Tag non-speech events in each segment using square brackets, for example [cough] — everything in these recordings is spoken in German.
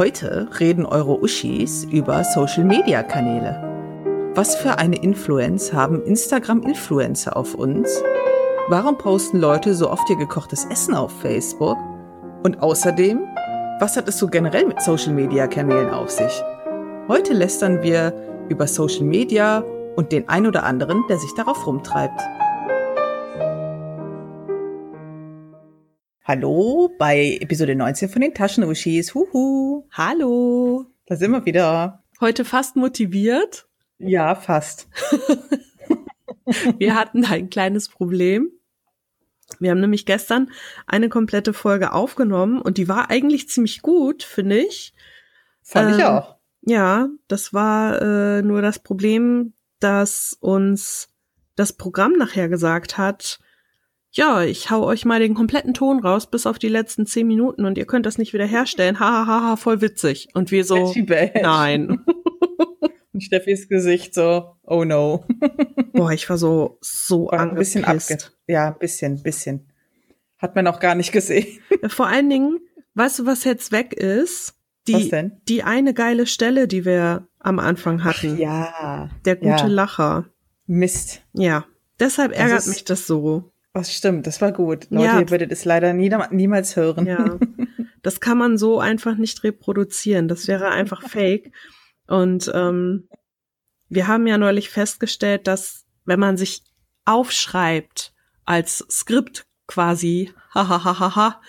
Heute reden eure Uschis über Social-Media-Kanäle. Was für eine Influence haben Instagram-Influencer auf uns? Warum posten Leute so oft ihr gekochtes Essen auf Facebook? Und außerdem, was hat es so generell mit Social-Media-Kanälen auf sich? Heute lästern wir über Social Media und den ein oder anderen, der sich darauf rumtreibt. Hallo bei Episode 19 von den Taschenuschis. Huhu. Hallo. Da sind wir wieder. Heute fast motiviert. Ja, fast. wir hatten ein kleines Problem. Wir haben nämlich gestern eine komplette Folge aufgenommen und die war eigentlich ziemlich gut, finde ich. Fand ähm, ich auch. Ja, das war äh, nur das Problem, dass uns das Programm nachher gesagt hat, ja, ich hau euch mal den kompletten Ton raus bis auf die letzten zehn Minuten und ihr könnt das nicht wieder herstellen. Hahaha, ha, ha, voll witzig. Und wir so, nein. [laughs] Und Steffis Gesicht so, oh no. [laughs] Boah, ich war so, so war ein bisschen abge Ja, ein bisschen, bisschen. Hat man auch gar nicht gesehen. Vor allen Dingen, weißt du, was jetzt weg ist? Die, was denn? Die eine geile Stelle, die wir am Anfang hatten. Ach, ja. Der gute ja. Lacher. Mist. Ja. Deshalb ärgert das mich das so. Was stimmt, das war gut. Leute, ja. ihr würdet es leider nie, niemals hören. Ja. [laughs] Das kann man so einfach nicht reproduzieren. Das wäre einfach [laughs] fake. Und ähm, wir haben ja neulich festgestellt, dass wenn man sich aufschreibt als Skript quasi, [laughs] hahaha,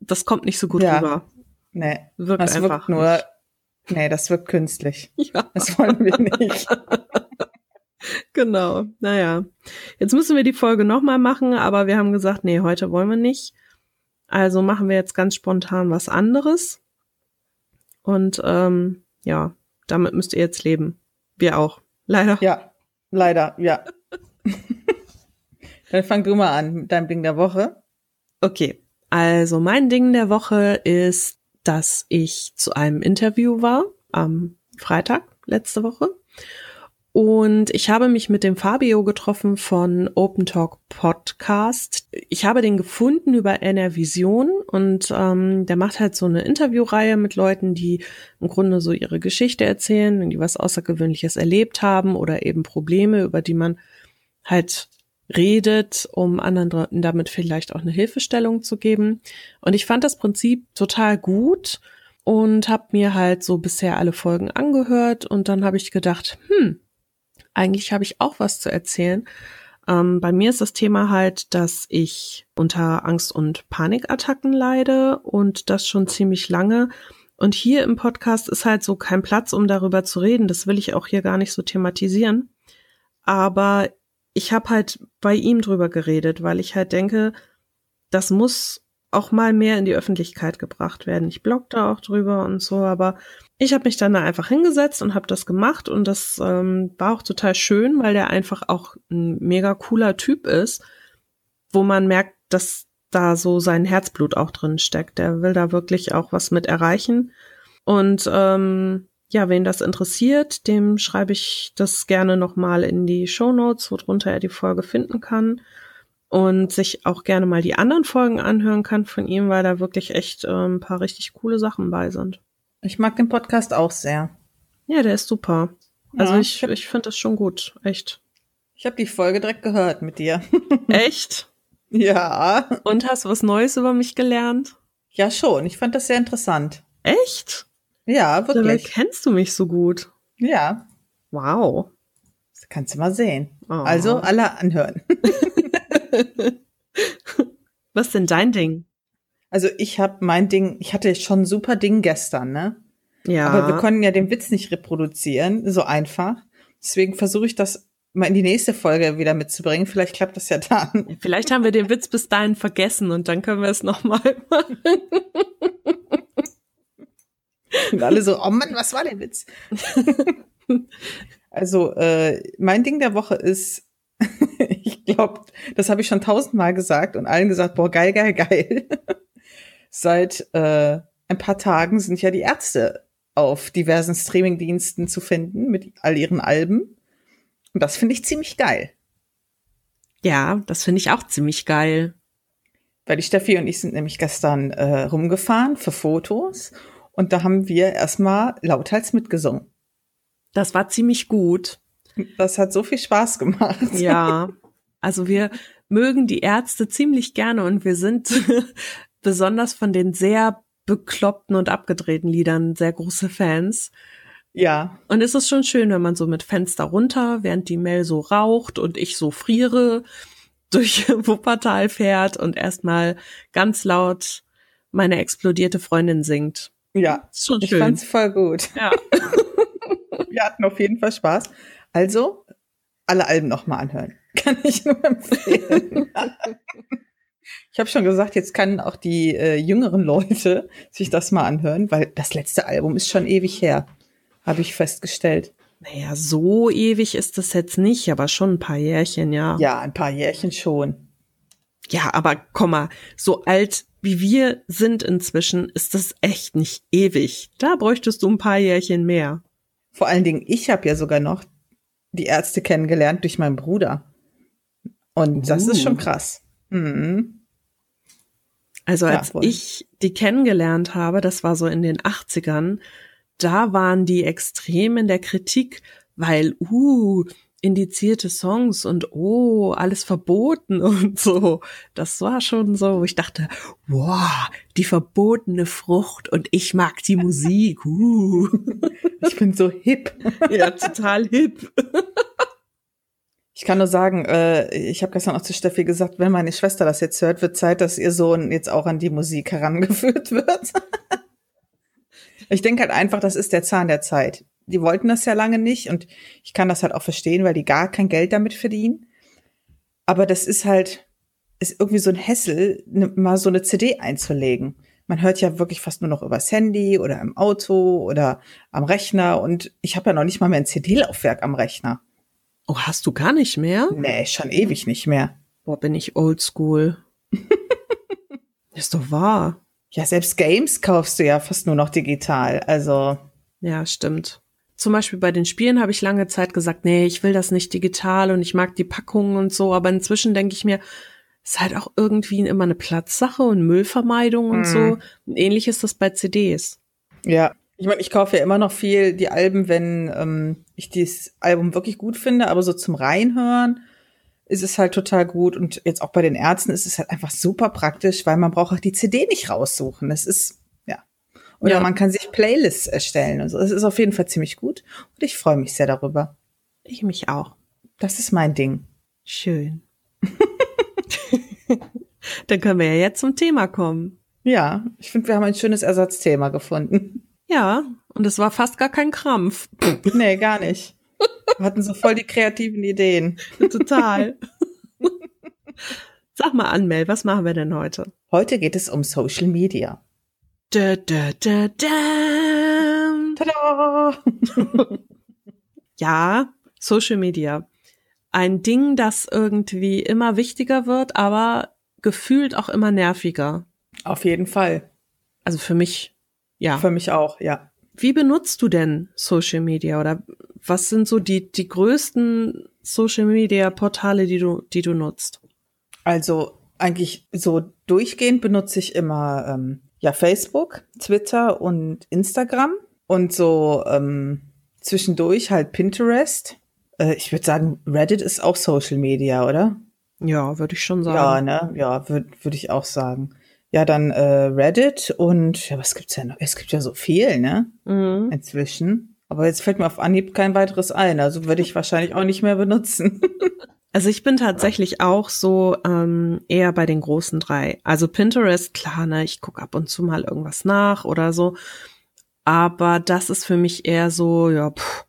das kommt nicht so gut ja. rüber. Nee, wirkt das einfach wirkt nur, nicht. nee, das wirkt künstlich. Ja. Das wollen wir nicht. Genau, naja. Jetzt müssen wir die Folge nochmal machen, aber wir haben gesagt, nee, heute wollen wir nicht. Also machen wir jetzt ganz spontan was anderes. Und ähm, ja, damit müsst ihr jetzt leben. Wir auch. Leider. Ja, leider, ja. [laughs] Dann fang du mal an mit deinem Ding der Woche. Okay, also mein Ding der Woche ist, dass ich zu einem Interview war am Freitag letzte Woche und ich habe mich mit dem Fabio getroffen von Open Talk Podcast. Ich habe den gefunden über NR Vision und ähm, der macht halt so eine Interviewreihe mit Leuten, die im Grunde so ihre Geschichte erzählen, die was Außergewöhnliches erlebt haben oder eben Probleme, über die man halt redet, um anderen Leuten damit vielleicht auch eine Hilfestellung zu geben. Und ich fand das Prinzip total gut und habe mir halt so bisher alle Folgen angehört und dann habe ich gedacht, hm, eigentlich habe ich auch was zu erzählen. Ähm, bei mir ist das Thema halt, dass ich unter Angst- und Panikattacken leide und das schon ziemlich lange. Und hier im Podcast ist halt so kein Platz, um darüber zu reden. Das will ich auch hier gar nicht so thematisieren. Aber ich habe halt bei ihm drüber geredet, weil ich halt denke, das muss auch mal mehr in die Öffentlichkeit gebracht werden. Ich blog da auch drüber und so, aber ich habe mich dann da einfach hingesetzt und habe das gemacht und das ähm, war auch total schön, weil der einfach auch ein mega cooler Typ ist, wo man merkt, dass da so sein Herzblut auch drin steckt. Der will da wirklich auch was mit erreichen. Und ähm, ja, wen das interessiert, dem schreibe ich das gerne nochmal in die Show Notes, worunter er die Folge finden kann und sich auch gerne mal die anderen Folgen anhören kann von ihm, weil da wirklich echt äh, ein paar richtig coole Sachen bei sind. Ich mag den Podcast auch sehr. Ja, der ist super. Also ja, ich, ich finde das schon gut, echt. Ich habe die Folge direkt gehört mit dir. [laughs] Echt? ja. Und hast du was Neues über mich gelernt? Ja, schon. Ich fand das sehr interessant. Echt? Ja, wirklich. Dabei kennst du mich so gut. Ja. Wow. Das kannst du mal sehen. Oh. Also alle anhören. [laughs] [laughs] Was denn dein Ding? Also ich habe mein Ding, ich hatte schon ein super Ding gestern, ne? Ja. Aber wir konnten ja den Witz nicht reproduzieren, so einfach. Deswegen versuche ich das mal in die nächste Folge wieder mitzubringen. Vielleicht klappt das ja dann. Vielleicht haben wir den Witz bis dahin vergessen und dann können wir es nochmal [laughs] machen. Und alle so, oh Mann, was war der Witz? [laughs] also, äh, mein Ding der Woche ist, [laughs] ich glaube, das habe ich schon tausendmal gesagt und allen gesagt, boah, geil, geil, geil. Seit äh, ein paar Tagen sind ja die Ärzte auf diversen Streamingdiensten zu finden mit all ihren Alben. Und das finde ich ziemlich geil. Ja, das finde ich auch ziemlich geil. Weil die Steffi und ich sind nämlich gestern äh, rumgefahren für Fotos Und da haben wir erstmal lauthals mitgesungen. Das war ziemlich gut. Das hat so viel Spaß gemacht. Ja, [laughs] also wir mögen die Ärzte ziemlich gerne und wir sind besonders von den sehr bekloppten und abgedrehten Liedern sehr große Fans. Ja. Und es ist schon schön, wenn man so mit Fenster runter, während die Mel so raucht und ich so friere, [laughs] durch Wuppertal fährt und erstmal ganz laut meine explodierte Freundin singt. Ja, ist schon ich schön. fand's voll gut. Ja. [laughs] Wir hatten auf jeden Fall Spaß. Also, alle Alben nochmal anhören. [laughs] Kann ich nur empfehlen. Ich habe schon gesagt, jetzt können auch die äh, jüngeren Leute [laughs] sich das mal anhören, weil das letzte Album ist schon ewig her, habe ich festgestellt. Naja, so ewig ist das jetzt nicht, aber schon ein paar Jährchen, ja. Ja, ein paar Jährchen schon. Ja, aber komm mal, so alt wie wir sind inzwischen, ist das echt nicht ewig. Da bräuchtest du ein paar Jährchen mehr. Vor allen Dingen, ich habe ja sogar noch die Ärzte kennengelernt durch meinen Bruder. Und das ist schon Uh. krass. Mhm. Also Ja, als voll. ich die kennengelernt habe, das war so in den 80ern, da waren die extrem in der Kritik, weil, uh, indizierte Songs und oh, alles verboten [laughs] und so. Das war schon so, wo ich dachte, wow, die verbotene Frucht und ich mag die Musik. Uh. Ich bin so hip. [laughs] Ja, total hip. [laughs] Ich kann nur sagen, äh, ich habe gestern auch zu Steffi gesagt, wenn meine Schwester das jetzt hört, wird Zeit, dass ihr Sohn jetzt auch an die Musik herangeführt wird. [laughs] ich denke halt einfach, das ist der Zahn der Zeit. Die wollten das ja lange nicht und ich kann das halt auch verstehen, weil die gar kein Geld damit verdienen. Aber das ist halt, ist irgendwie so ein Hessel, ne, mal so eine CD einzulegen. Man hört ja wirklich fast nur noch übers Handy oder im Auto oder am Rechner und ich habe ja noch nicht mal mehr ein CD-Laufwerk am Rechner. Oh, hast du gar nicht mehr? Nee, schon ewig nicht mehr. Boah, bin ich oldschool. [laughs] Ist doch wahr. Ja, selbst Games kaufst du ja fast nur noch digital. Also, Ja, stimmt. Zum Beispiel bei den Spielen habe ich lange Zeit gesagt, nee, ich will das nicht digital und ich mag die Packungen und so, aber inzwischen denke ich mir, ist halt auch irgendwie immer eine Platzsache und Müllvermeidung und Mhm. so. Und ähnlich ist das bei CDs. ja. Ich meine, ich kaufe ja immer noch viel die Alben, wenn ähm, ich dieses Album wirklich gut finde, aber so zum Reinhören ist es halt total gut. Und jetzt auch bei den Ärzten ist es halt einfach super praktisch, weil man braucht auch die CD nicht raussuchen. Das ist, ja. Oder Ja. man kann sich Playlists erstellen und so. Das ist auf jeden Fall ziemlich gut. Und ich freue mich sehr darüber. Ich mich auch. Das ist mein Ding. Schön. [laughs] Dann können wir ja jetzt zum Thema kommen. Ja, ich finde, wir haben ein schönes Ersatzthema gefunden. Ja, und es war fast gar kein Krampf. Nee, gar nicht. Wir hatten so voll die kreativen Ideen. [laughs] Total. Sag mal an, Mel, was machen wir denn heute? Heute geht es um Social Media. Da, da, da, da. Tada! [laughs] Ja, Social Media. Ein Ding, das irgendwie immer wichtiger wird, aber gefühlt auch immer nerviger. Auf jeden Fall. Also für mich, ja. Für mich auch, ja. Wie benutzt du denn Social Media oder was sind so die, die größten Social Media Portale, die du, die du nutzt? Also eigentlich so durchgehend benutze ich immer ähm, ja Facebook, Twitter und Instagram und so ähm, zwischendurch halt Pinterest. Äh, ich würde sagen, Reddit ist auch Social Media, oder? Ja, würde ich schon Ja, sagen. ne? Ja, würde würd ich auch sagen. Ja, dann äh, Reddit und ja, was gibt's denn noch? Es gibt ja so viel, ne? Mhm. Inzwischen. Aber jetzt fällt mir auf Anhieb kein weiteres ein. Also würde ich wahrscheinlich auch nicht mehr benutzen. [laughs] Also ich bin tatsächlich auch so ähm, eher bei den großen drei. Also Pinterest, klar, ne, ich gucke ab und zu mal irgendwas nach oder so. Aber das ist für mich eher so, ja, pff,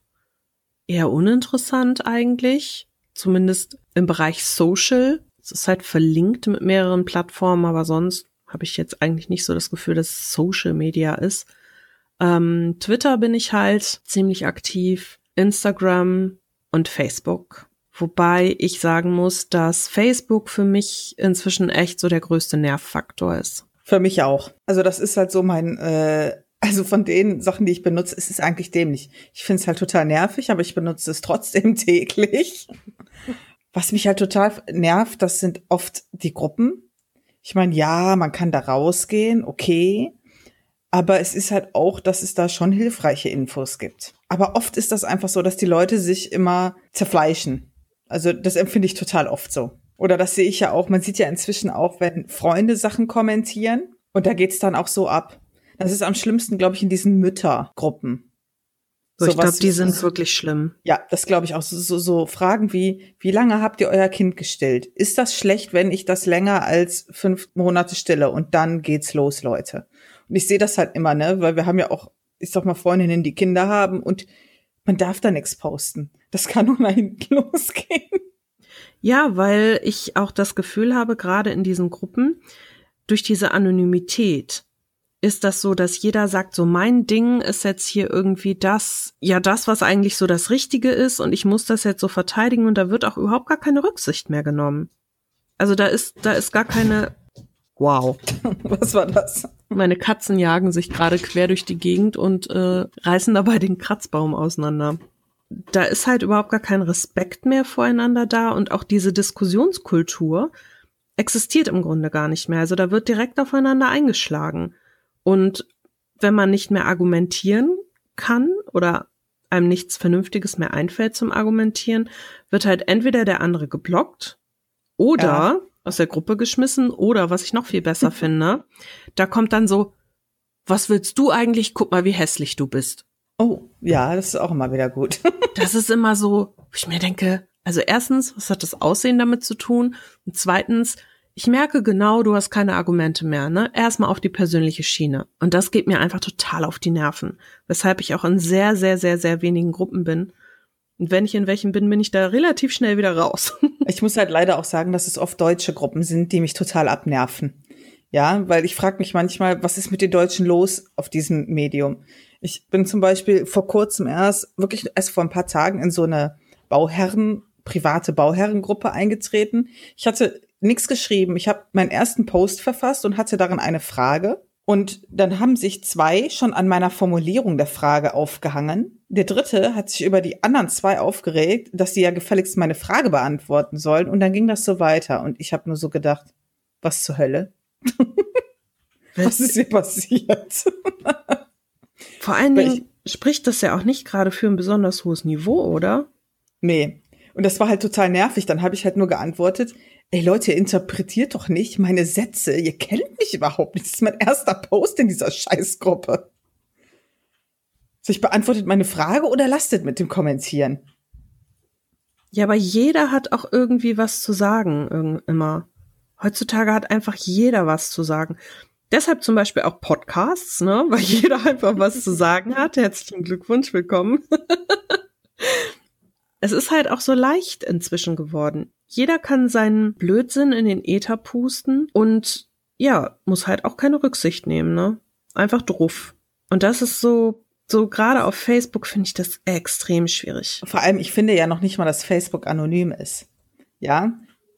eher uninteressant eigentlich. Zumindest im Bereich Social. Es ist halt verlinkt mit mehreren Plattformen, aber sonst habe ich jetzt eigentlich nicht so das Gefühl, dass es Social Media ist. Ähm, Twitter bin ich halt ziemlich aktiv, Instagram und Facebook. Wobei ich sagen muss, dass Facebook für mich inzwischen echt so der größte Nervfaktor ist. Für mich auch. Also das ist halt so mein, äh, also von den Sachen, die ich benutze, ist es eigentlich dämlich. Ich finde es halt total nervig, aber ich benutze es trotzdem [laughs] täglich. Was mich halt total nervt, das sind oft die Gruppen. Ich meine, ja, man kann da rausgehen, okay. Aber es ist halt auch, dass es da schon hilfreiche Infos gibt. Aber oft ist das einfach so, dass die Leute sich immer zerfleischen. Also das empfinde ich total oft so. Oder das sehe ich ja auch, man sieht ja inzwischen auch, wenn Freunde Sachen kommentieren und da geht's dann auch so ab. Das ist am schlimmsten, glaube ich, in diesen Müttergruppen. So, ich glaube, die sind wirklich schlimm. Ja, das glaube ich auch. So, so, so Fragen wie, wie lange habt ihr euer Kind gestillt? Ist das schlecht, wenn ich das länger als fünf Monate stille? Und dann geht's los, Leute. Und ich sehe das halt immer, ne, weil wir haben ja auch, ich sag mal, Freundinnen, die Kinder haben und man darf da nichts posten. Das kann nur nach hinten [laughs] losgehen. Ja, weil ich auch das Gefühl habe, gerade in diesen Gruppen, durch diese Anonymität, ist das so, dass jeder sagt, so mein Ding ist jetzt hier irgendwie das, ja das, was eigentlich so das Richtige ist und ich muss das jetzt so verteidigen und da wird auch überhaupt gar keine Rücksicht mehr genommen. Also da ist, da ist gar keine, wow. [laughs] Was war das? Meine Katzen jagen sich gerade quer durch die Gegend und äh, reißen dabei den Kratzbaum auseinander. Da ist halt überhaupt gar kein Respekt mehr voreinander da und auch diese Diskussionskultur existiert im Grunde gar nicht mehr. Also da wird direkt aufeinander eingeschlagen. Und wenn man nicht mehr argumentieren kann oder einem nichts Vernünftiges mehr einfällt zum Argumentieren, wird halt entweder der andere geblockt oder ja. aus der Gruppe geschmissen oder was ich noch viel besser [laughs] finde, da kommt dann so, was willst du eigentlich? Guck mal, wie hässlich du bist. Oh, ja, das ist auch immer wieder gut. [laughs] das ist immer so, wo ich mir denke, also erstens, was hat das Aussehen damit zu tun? Und zweitens, ich merke genau, du hast keine Argumente mehr, ne? Erstmal auf die persönliche Schiene. Und das geht mir einfach total auf die Nerven. Weshalb ich auch in sehr, sehr, sehr, sehr wenigen Gruppen bin. Und wenn ich in welchen bin, bin ich da relativ schnell wieder raus. [laughs] ich muss halt leider auch sagen, dass es oft deutsche Gruppen sind, die mich total abnerven. Ja, weil ich frage mich manchmal, was ist mit den Deutschen los auf diesem Medium? Ich bin zum Beispiel vor kurzem erst, wirklich erst vor ein paar Tagen in so eine Bauherren, private Bauherrengruppe eingetreten. Ich hatte nichts geschrieben. Ich habe meinen ersten Post verfasst und hatte darin eine Frage. Und dann haben sich zwei schon an meiner Formulierung der Frage aufgehangen. Der dritte hat sich über die anderen zwei aufgeregt, dass sie ja gefälligst meine Frage beantworten sollen. Und dann ging das so weiter. Und ich habe nur so gedacht, was zur Hölle? [laughs] was ist hier passiert? [laughs] Vor allen Dingen spricht das ja auch nicht gerade für ein besonders hohes Niveau, oder? Nee. Und das war halt total nervig. Dann habe ich halt nur geantwortet, ey Leute, interpretiert doch nicht meine Sätze. Ihr kennt mich überhaupt nicht. Das ist mein erster Post in dieser Scheißgruppe. So, ich beantwortet meine Frage oder lastet mit dem Kommentieren? Ja, aber jeder hat auch irgendwie was zu sagen, immer. Heutzutage hat einfach jeder was zu sagen. Deshalb zum Beispiel auch Podcasts, ne, [laughs] weil jeder einfach was zu sagen hat. Herzlichen Glückwunsch, willkommen. [laughs] es ist halt auch so leicht inzwischen geworden. Jeder kann seinen Blödsinn in den Äther pusten und ja, muss halt auch keine Rücksicht nehmen, ne? Einfach druff. Und das ist so, so gerade auf Facebook finde ich das extrem schwierig. Vor allem, ich finde ja noch nicht mal, dass Facebook anonym ist. Ja,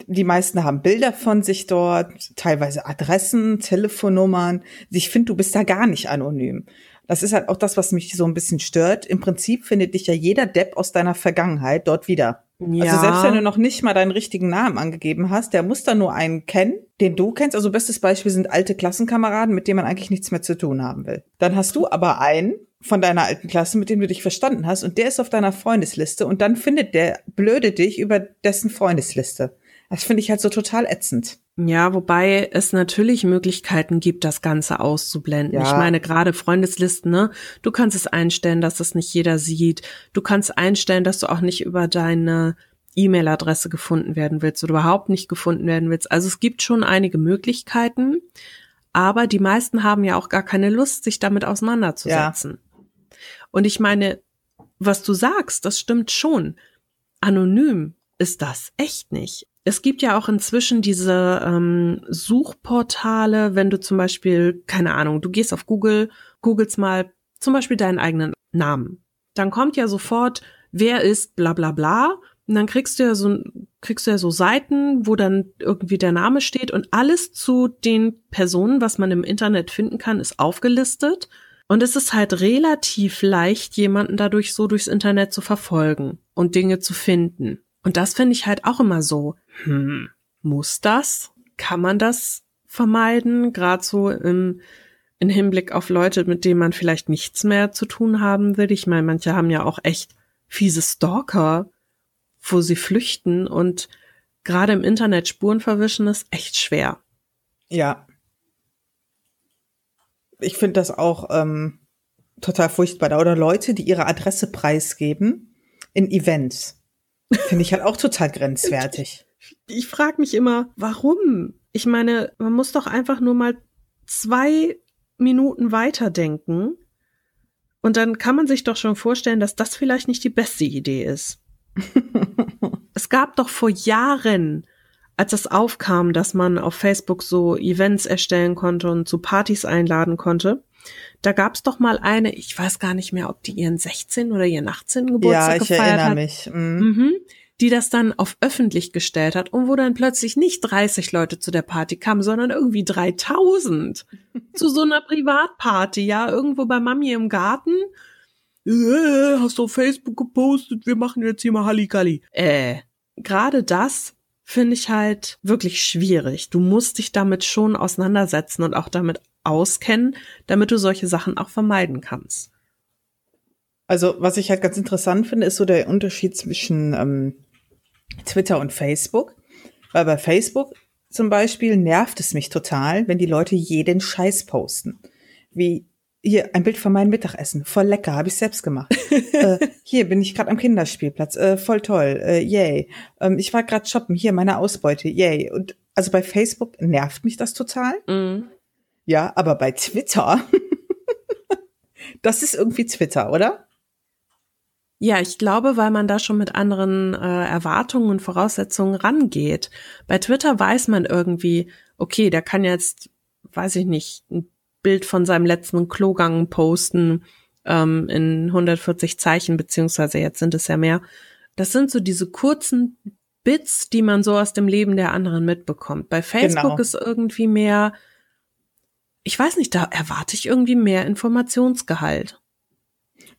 die meisten haben Bilder von sich dort, teilweise Adressen, Telefonnummern. Ich finde, du bist da gar nicht anonym. Das ist halt auch das, was mich so ein bisschen stört. Im Prinzip findet dich ja jeder Depp aus deiner Vergangenheit dort wieder. Ja. Also selbst wenn du noch nicht mal deinen richtigen Namen angegeben hast, der muss dann nur einen kennen, den du kennst. Also bestes Beispiel sind alte Klassenkameraden, mit denen man eigentlich nichts mehr zu tun haben will. Dann hast du aber einen von deiner alten Klasse, mit dem du dich verstanden hast, und der ist auf deiner Freundesliste und dann findet der blöde dich über dessen Freundesliste. Das finde ich halt so total ätzend. Ja, wobei es natürlich Möglichkeiten gibt, das Ganze auszublenden. Ja. Ich meine, gerade Freundeslisten, ne? Du kannst es einstellen, dass das nicht jeder sieht. Du kannst einstellen, dass du auch nicht über deine E-Mail-Adresse gefunden werden willst oder überhaupt nicht gefunden werden willst. Also es gibt schon einige Möglichkeiten, aber die meisten haben ja auch gar keine Lust, sich damit auseinanderzusetzen. Ja. Und ich meine, was du sagst, das stimmt schon. Anonym ist das echt nicht. Es gibt ja auch inzwischen diese ähm, Suchportale, wenn du zum Beispiel, keine Ahnung, du gehst auf Google, googelst mal zum Beispiel deinen eigenen Namen. Dann kommt ja sofort, wer ist bla bla bla. Und dann kriegst du ja so, kriegst du ja so Seiten, wo dann irgendwie der Name steht und alles zu den Personen, was man im Internet finden kann, ist aufgelistet. Und es ist halt relativ leicht, jemanden dadurch so durchs Internet zu verfolgen und Dinge zu finden. Und das finde ich halt auch immer so, hm, muss das? Kann man das vermeiden? Gerade so im in Hinblick auf Leute, mit denen man vielleicht nichts mehr zu tun haben will. Ich meine, manche haben ja auch echt fiese Stalker, wo sie flüchten und gerade im Internet Spuren verwischen ist echt schwer. Ja. Ich finde das auch ähm, total furchtbar. Oder Leute, die ihre Adresse preisgeben in Events. Finde ich halt auch total grenzwertig. Ich frage mich immer, warum? Ich meine, man muss doch einfach nur mal zwei Minuten weiterdenken und dann kann man sich doch schon vorstellen, dass das vielleicht nicht die beste Idee ist. [laughs] es gab doch vor Jahren, als es aufkam, dass man auf Facebook so Events erstellen konnte und zu Partys einladen konnte, da gab's doch mal eine, ich weiß gar nicht mehr, ob die ihren 16 oder ihren 18. Geburtstag ja, ich gefeiert erinnere hat. Mich. Mhm. Mhm, die das dann auf öffentlich gestellt hat und wo dann plötzlich nicht 30 Leute zu der Party kamen, sondern irgendwie 3000 zu so einer Privatparty, ja, irgendwo bei Mami im Garten. Äh, hast du auf Facebook gepostet, wir machen jetzt hier mal Halligalli. Äh, gerade das finde ich halt wirklich schwierig. Du musst dich damit schon auseinandersetzen und auch damit auskennen, damit du solche Sachen auch vermeiden kannst. Also, was ich halt ganz interessant finde, ist so der Unterschied zwischen ähm, Twitter und Facebook. Weil bei Facebook zum Beispiel nervt es mich total, wenn die Leute jeden Scheiß posten. Wie hier ein Bild von meinem Mittagessen, voll lecker, habe ich selbst gemacht. [laughs] äh, hier bin ich gerade am Kinderspielplatz, äh, voll toll, äh, yay. Ähm, ich war gerade shoppen, hier meine Ausbeute, yay. Und also bei Facebook nervt mich das total. Mhm. Ja, aber bei Twitter, [laughs] das ist irgendwie Twitter, oder? Ja, ich glaube, weil man da schon mit anderen äh, Erwartungen und Voraussetzungen rangeht. Bei Twitter weiß man irgendwie, okay, der kann jetzt, weiß ich nicht, ein Bild von seinem letzten Klogang posten ähm, in 140 Zeichen, beziehungsweise jetzt sind es ja mehr. Das sind so diese kurzen Bits, die man so aus dem Leben der anderen mitbekommt. Bei Facebook genau. ist irgendwie mehr, ich weiß nicht, da erwarte ich irgendwie mehr Informationsgehalt.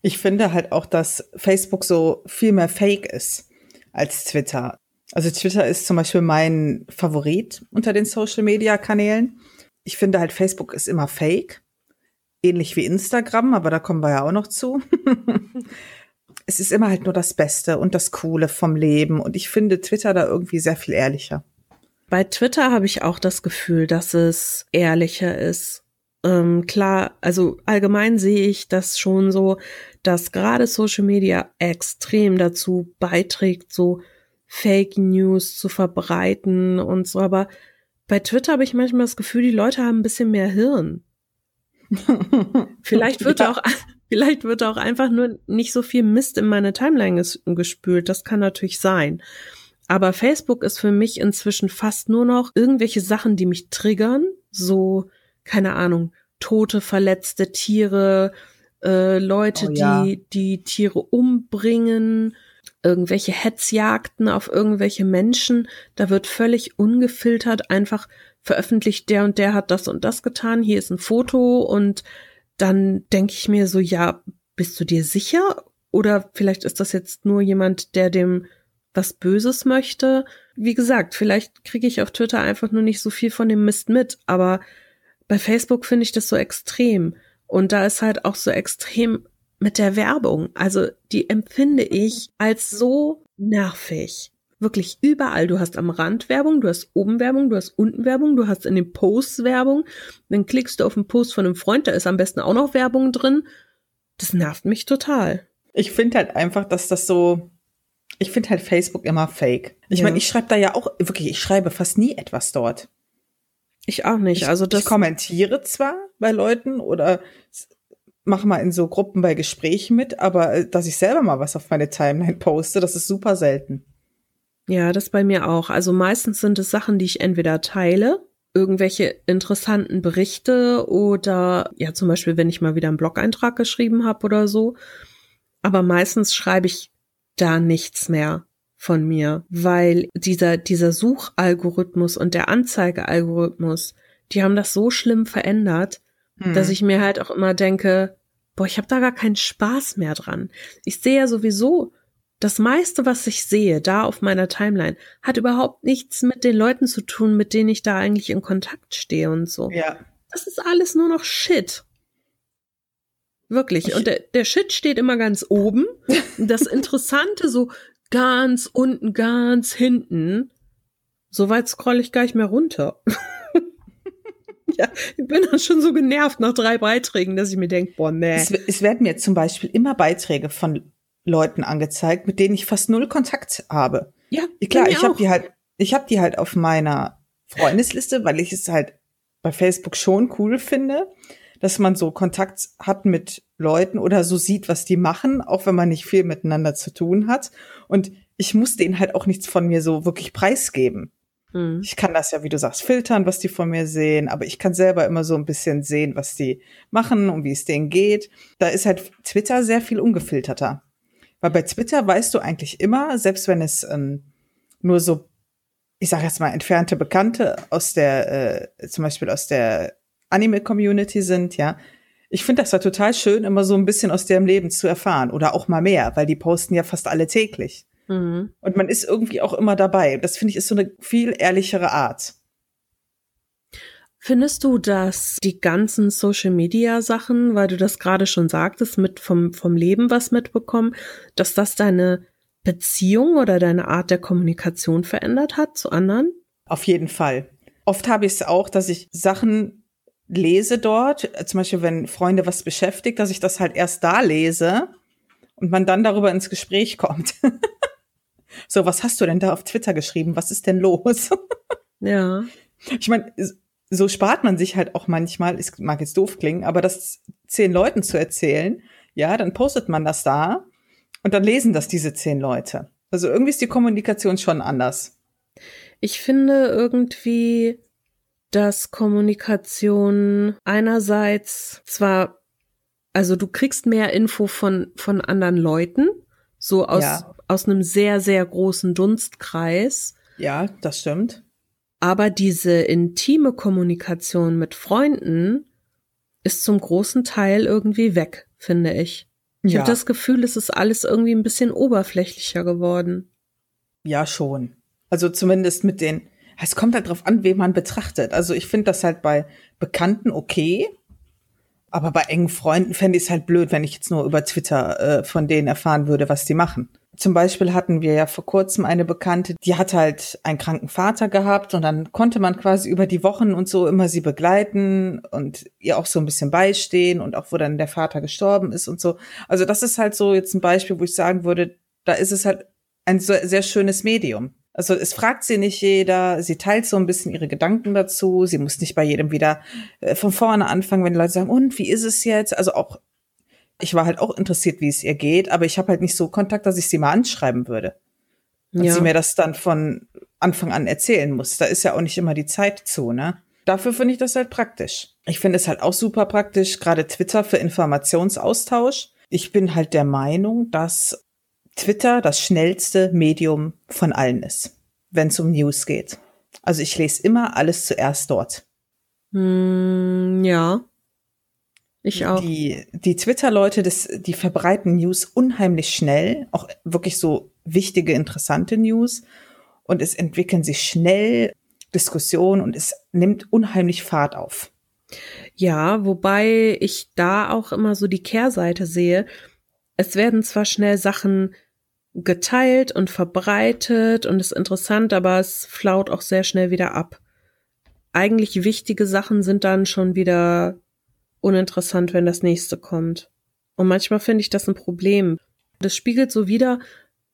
Ich finde halt auch, dass Facebook so viel mehr Fake ist als Twitter. Also Twitter ist zum Beispiel mein Favorit unter den Social-Media-Kanälen. Ich finde halt, Facebook ist immer Fake. Ähnlich wie Instagram, aber da kommen wir ja auch noch zu. [laughs] es ist immer halt nur das Beste und das Coole vom Leben. Und ich finde Twitter da irgendwie sehr viel ehrlicher. Bei Twitter habe ich auch das Gefühl, dass es ehrlicher ist. Ähm, klar, also allgemein sehe ich das schon so, dass gerade Social Media extrem dazu beiträgt, so Fake News zu verbreiten und so. Aber bei Twitter habe ich manchmal das Gefühl, die Leute haben ein bisschen mehr Hirn. [laughs] vielleicht wird ja. auch, vielleicht wird auch einfach nur nicht so viel Mist in meine Timeline gespült. Das kann natürlich sein. Aber Facebook ist für mich inzwischen fast nur noch irgendwelche Sachen, die mich triggern. So, keine Ahnung, tote, verletzte Tiere, äh, Leute, oh, ja. die die Tiere umbringen, irgendwelche Hetzjagden auf irgendwelche Menschen. Da wird völlig ungefiltert einfach veröffentlicht, der und der hat das und das getan. Hier ist ein Foto und dann denke ich mir so, ja, bist du dir sicher? Oder vielleicht ist das jetzt nur jemand, der dem was Böses möchte. Wie gesagt, vielleicht kriege ich auf Twitter einfach nur nicht so viel von dem Mist mit, aber bei Facebook finde ich das so extrem. Und da ist halt auch so extrem mit der Werbung. Also die empfinde ich als so nervig. Wirklich überall. Du hast am Rand Werbung, du hast oben Werbung, du hast unten Werbung, du hast in den Posts Werbung. Dann klickst du auf einen Post von einem Freund, da ist am besten auch noch Werbung drin. Das nervt mich total. Ich finde halt einfach, dass das so, ich finde halt Facebook immer fake. Ich ja. meine, ich schreibe da ja auch, wirklich, ich schreibe fast nie etwas dort. Ich auch nicht. Ich, also das ich kommentiere zwar bei Leuten oder mache mal in so Gruppen bei Gesprächen mit, aber äh, dass ich selber mal was auf meine Timeline poste, das ist super selten. Ja, das bei mir auch. Also meistens sind es Sachen, die ich entweder teile, irgendwelche interessanten Berichte oder ja, zum Beispiel, wenn ich mal wieder einen Blog-Eintrag geschrieben habe oder so. Aber meistens schreibe ich da nichts mehr von mir, weil dieser, dieser Suchalgorithmus und der Anzeigealgorithmus, die haben das so schlimm verändert, hm. dass ich mir halt auch immer denke, boah, ich habe da gar keinen Spaß mehr dran. Ich sehe ja sowieso, das meiste, was ich sehe, da auf meiner Timeline, hat überhaupt nichts mit den Leuten zu tun, mit denen ich da eigentlich in Kontakt stehe und so. Ja. das ist alles nur noch Shit. Wirklich. Und der, der Shit steht immer ganz oben. [laughs] Das Interessante so ganz unten, ganz hinten. So weit scroll ich gar nicht mehr runter. [laughs] ja, ich bin dann schon so genervt nach drei Beiträgen, dass ich mir denke, boah, nee. Es, es werden mir zum Beispiel immer Beiträge von Leuten angezeigt, mit denen ich fast null Kontakt habe. Ja, klar, ich habe die halt, ich habe die halt auf meiner Freundesliste, weil ich es halt bei Facebook schon cool finde, dass man so Kontakt hat mit Leuten oder so sieht, was die machen, auch wenn man nicht viel miteinander zu tun hat. Und ich muss denen halt auch nichts von mir so wirklich preisgeben. Mhm. Ich kann das ja, wie du sagst, filtern, was die von mir sehen, aber ich kann selber immer so ein bisschen sehen, was die machen und wie es denen geht. Da ist halt Twitter sehr viel ungefilterter. Weil bei Twitter weißt du eigentlich immer, selbst wenn es ähm, nur so, ich sage jetzt mal, entfernte Bekannte aus der, äh, zum Beispiel aus der Anime-Community sind, ja. Ich finde das ja total schön, immer so ein bisschen aus deren Leben zu erfahren oder auch mal mehr, weil die posten ja fast alle täglich. Mhm. Und man ist irgendwie auch immer dabei. Das finde ich ist so eine viel ehrlichere Art. Findest du, dass die ganzen Social Media Sachen, weil du das gerade schon sagtest, mit vom, vom Leben was mitbekommen, dass das deine Beziehung oder deine Art der Kommunikation verändert hat zu anderen? Auf jeden Fall. Oft habe ich es auch, dass ich Sachen lese dort, zum Beispiel wenn Freunde was beschäftigt, dass ich das halt erst da lese und man dann darüber ins Gespräch kommt. [laughs] so, was hast du denn da auf Twitter geschrieben? Was ist denn los? [laughs] ja. Ich meine, so spart man sich halt auch manchmal, es mag jetzt doof klingen, aber das zehn Leuten zu erzählen, ja, dann postet man das da und dann lesen das diese zehn Leute. Also irgendwie ist die Kommunikation schon anders. Ich finde irgendwie, dass Kommunikation einerseits zwar, also du kriegst mehr Info von, von anderen Leuten, so aus, ja. aus einem sehr, sehr großen Dunstkreis. Ja, das stimmt. Aber diese intime Kommunikation mit Freunden ist zum großen Teil irgendwie weg, finde ich. Ich ja. habe das Gefühl, es ist alles irgendwie ein bisschen oberflächlicher geworden. Ja, schon. Also zumindest mit den, es kommt halt drauf an, wen man betrachtet. Also ich finde das halt bei Bekannten okay, aber bei engen Freunden fände ich es halt blöd, wenn ich jetzt nur über Twitter äh, von denen erfahren würde, was die machen. Zum Beispiel hatten wir ja vor kurzem eine Bekannte, die hat halt einen kranken Vater gehabt und dann konnte man quasi über die Wochen und so immer sie begleiten und ihr auch so ein bisschen beistehen und auch wo dann der Vater gestorben ist und so. Also das ist halt so jetzt ein Beispiel, wo ich sagen würde, da ist es halt ein sehr schönes Medium. Also es fragt sie nicht jeder, sie teilt so ein bisschen ihre Gedanken dazu, sie muss nicht bei jedem wieder äh, von vorne anfangen, wenn die Leute sagen, und wie ist es jetzt? Also auch ich war halt auch interessiert, wie es ihr geht, aber ich habe halt nicht so Kontakt, dass ich sie mal anschreiben würde. Und ja. sie mir das dann von Anfang an erzählen muss. Da ist ja auch nicht immer die Zeit zu, ne? Dafür finde ich das halt praktisch. Ich finde es halt auch super praktisch, gerade Twitter für Informationsaustausch. Ich bin halt der Meinung, dass Twitter das schnellste Medium von allen ist, wenn es um News geht. Also ich lese immer alles zuerst dort. Mm, ja. Ich auch. Die, die Twitter-Leute, die verbreiten News unheimlich schnell, auch wirklich so wichtige, interessante News. Und es entwickeln sich schnell Diskussionen und es nimmt unheimlich Fahrt auf. Ja, wobei ich da auch immer so die Kehrseite sehe. Es werden zwar schnell Sachen geteilt und verbreitet und ist interessant, aber es flaut auch sehr schnell wieder ab. Eigentlich wichtige Sachen sind dann schon wieder uninteressant, wenn das nächste kommt. Und manchmal finde ich das ein Problem. Das spiegelt so wieder,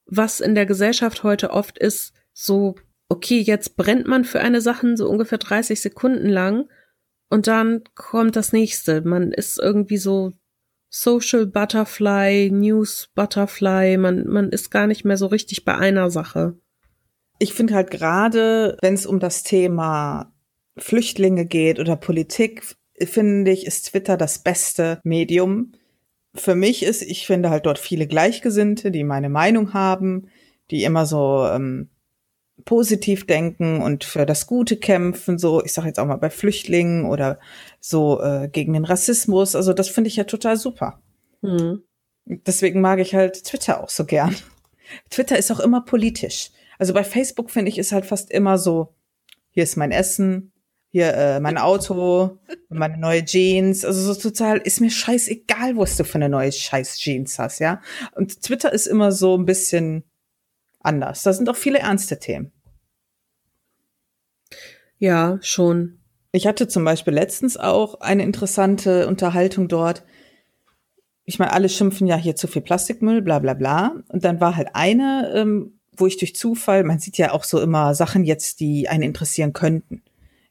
was in der Gesellschaft heute oft ist, so, okay, jetzt brennt man für eine Sache so ungefähr 30 Sekunden lang und dann kommt das nächste. Man ist irgendwie so Social Butterfly, News Butterfly, man, man ist gar nicht mehr so richtig bei einer Sache. Ich finde halt gerade, wenn es um das Thema Flüchtlinge geht oder Politik, finde ich, ist Twitter das beste Medium. Für mich ist, ich finde halt dort viele Gleichgesinnte, die meine Meinung haben, die immer so ähm, positiv denken und für das Gute kämpfen, so, ich sage jetzt auch mal bei Flüchtlingen oder so äh, gegen den Rassismus. Also das finde ich ja total super. Mhm. Deswegen mag ich halt Twitter auch so gern. Twitter ist auch immer politisch. Also bei Facebook finde ich ist halt fast immer so, hier ist mein Essen, hier äh, mein Auto, [laughs] meine neue Jeans, also so total ist mir scheißegal, was du für eine neue scheiß Jeans hast, ja. Und Twitter ist immer so ein bisschen anders. Da sind auch viele ernste Themen. Ja, schon. Ich hatte zum Beispiel letztens auch eine interessante Unterhaltung dort. Ich meine, alle schimpfen ja hier zu viel Plastikmüll, bla bla bla. Und dann war halt eine, ähm, wo ich durch Zufall, man sieht ja auch so immer Sachen jetzt, die einen interessieren könnten.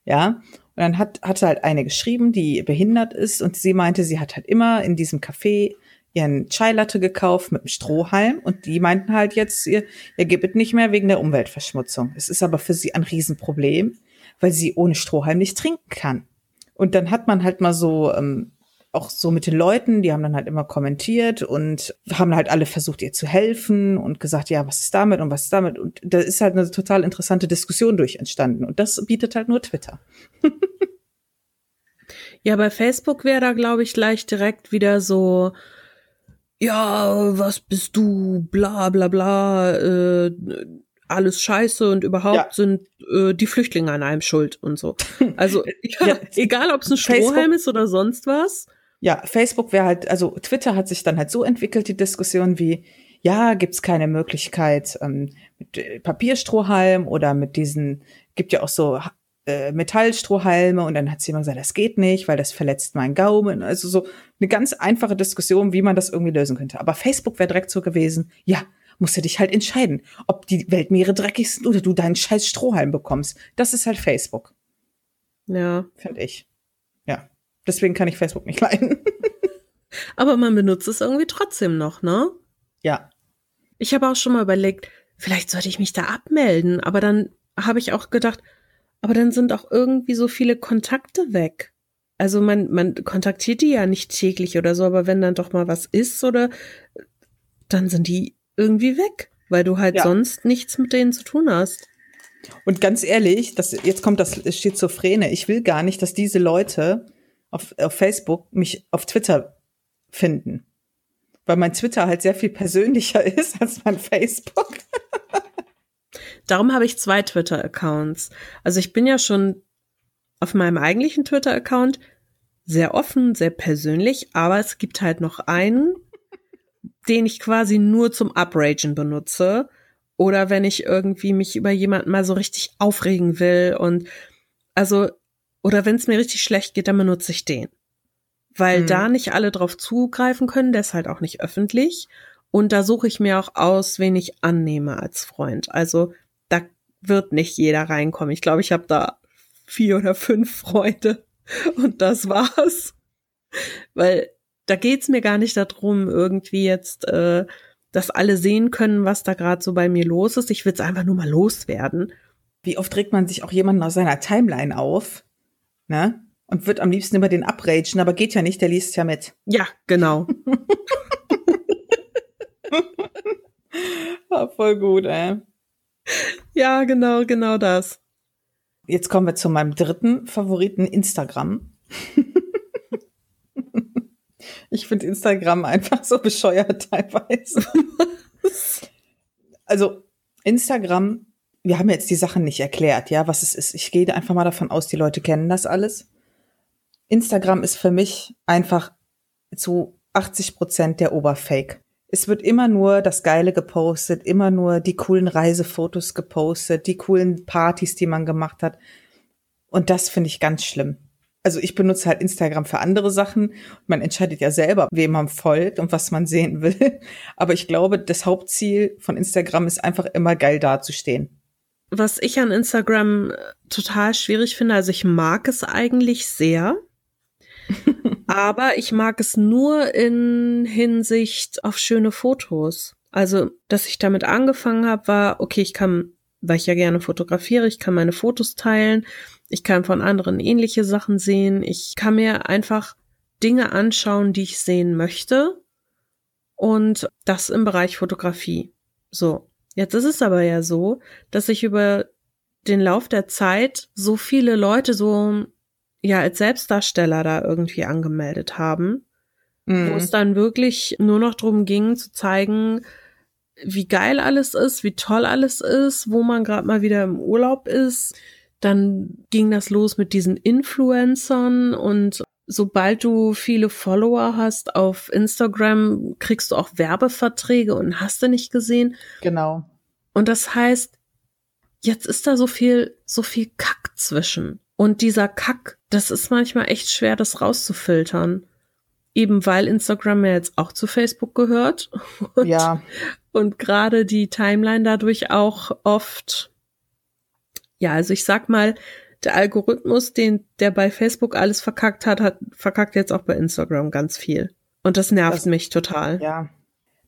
Ja. Und dann hat, hatte halt eine geschrieben, die behindert ist und sie meinte, sie hat halt immer in diesem Café ihren Chai Latte gekauft mit einem Strohhalm und die meinten halt jetzt, ihr, ihr gebt nicht mehr wegen der Umweltverschmutzung. Es ist aber für sie ein Riesenproblem, weil sie ohne Strohhalm nicht trinken kann. Und dann hat man halt mal so ähm, auch so mit den Leuten, die haben dann halt immer kommentiert und haben halt alle versucht, ihr zu helfen und gesagt, ja, was ist damit und was ist damit? Und da ist halt eine total interessante Diskussion durch entstanden. Und das bietet halt nur Twitter. [laughs] ja, bei Facebook wäre da, glaube ich, gleich direkt wieder so, ja, was bist du, bla bla bla, äh, alles scheiße und überhaupt ja. sind äh, die Flüchtlinge an einem schuld und so. [laughs] Also ja, ja. egal, ob es ein Strohhalm Facebook, ist oder sonst was. Ja, Facebook wäre halt, also Twitter hat sich dann halt so entwickelt, die Diskussion wie, ja, gibt's keine Möglichkeit ähm, mit äh, Papierstrohhalm oder mit diesen, gibt ja auch so äh, Metallstrohhalme und dann hat sie immer gesagt, das geht nicht, weil das verletzt meinen Gaumen. Also so eine ganz einfache Diskussion, wie man das irgendwie lösen könnte. Aber Facebook wäre direkt so gewesen, ja, musst du dich halt entscheiden, ob die Weltmeere dreckig sind oder du deinen scheiß Strohhalm bekommst. Das ist halt Facebook. Ja. Finde ich. Ja. Deswegen kann ich Facebook nicht [laughs] leiden. Aber man benutzt es irgendwie trotzdem noch, ne? Ja. Ich habe auch schon mal überlegt, vielleicht sollte ich mich da abmelden, aber dann habe ich auch gedacht, aber dann sind auch irgendwie so viele Kontakte weg. Also man, man kontaktiert die ja nicht täglich oder so, aber wenn dann doch mal was ist oder dann sind die irgendwie weg, weil du halt ja. sonst nichts mit denen zu tun hast. Und ganz ehrlich, das, jetzt kommt das Schizophrene. Ich will gar nicht, dass diese Leute auf, auf Facebook mich auf Twitter finden. Weil mein Twitter halt sehr viel persönlicher [laughs] ist als mein Facebook. Darum habe ich zwei Twitter-Accounts. Also ich bin ja schon auf meinem eigentlichen Twitter-Account sehr offen, sehr persönlich, aber es gibt halt noch einen, den ich quasi nur zum Upragen benutze. Oder wenn ich irgendwie mich über jemanden mal so richtig aufregen will und also oder wenn es mir richtig schlecht geht, dann benutze ich den. Weil mhm. da nicht alle drauf zugreifen können, der ist halt auch nicht öffentlich. Und da suche ich mir auch aus, wen ich annehme als Freund. Also da wird nicht jeder reinkommen. Ich glaube, ich habe da vier oder fünf Freunde und das war's. Weil da geht's mir gar nicht darum, irgendwie jetzt, äh, dass alle sehen können, was da gerade so bei mir los ist. Ich will's einfach nur mal loswerden. Wie oft regt man sich auch jemanden aus seiner Timeline auf? ne? Und wird am liebsten über den abragen, aber geht ja nicht, der liest ja mit. Ja, genau. [laughs] ja, [laughs] voll gut, ey. Ja, genau, genau das. Jetzt kommen wir zu meinem dritten Favoriten, Instagram. [laughs] ich finde Instagram einfach so bescheuert teilweise. also Instagram wir haben jetzt die Sachen nicht erklärt, ja, was es ist. Ich gehe einfach mal davon aus, die Leute kennen das alles. Instagram ist für mich einfach zu 80 Prozent der Oberfake. Es wird immer nur das Geile gepostet, immer nur die coolen Reisefotos gepostet, die coolen Partys, die man gemacht hat. Und das finde ich ganz schlimm. Also ich benutze halt Instagram für andere Sachen. Man entscheidet ja selber, wem man folgt und was man sehen will. [laughs] Aber ich glaube, das Hauptziel von Instagram ist einfach immer geil dazustehen was ich an Instagram äh, total schwierig finde, also ich mag es eigentlich sehr, [laughs] aber ich mag es nur in Hinsicht auf schöne Fotos. Also, dass ich damit angefangen habe, war, okay, ich kann, weil ich ja gerne fotografiere, ich kann meine Fotos teilen, ich kann von anderen ähnliche Sachen sehen, ich kann mir einfach Dinge anschauen, die ich sehen möchte. Und das im Bereich Fotografie. So. Jetzt ist es aber ja so, dass sich über den Lauf der Zeit so viele Leute so ja als Selbstdarsteller da irgendwie angemeldet haben, mhm. wo es dann wirklich nur noch darum ging zu zeigen, wie geil alles ist, wie toll alles ist, wo man gerade mal wieder im Urlaub ist, Dann ging das los mit diesen Influencern und sobald du viele Follower hast auf Instagram, kriegst du auch Werbeverträge und hast du nicht gesehen. Genau. Und das heißt, jetzt ist da so viel, so viel Kack zwischen. Und dieser Kack, das ist manchmal echt schwer, das rauszufiltern. Eben weil Instagram ja jetzt auch zu Facebook gehört. [laughs] Und, ja. Und gerade die Timeline dadurch auch oft, ja, also ich sag mal, der Algorithmus, den, der bei Facebook alles verkackt hat, hat verkackt jetzt auch bei Instagram ganz viel. Und das nervt das, mich total. Ja.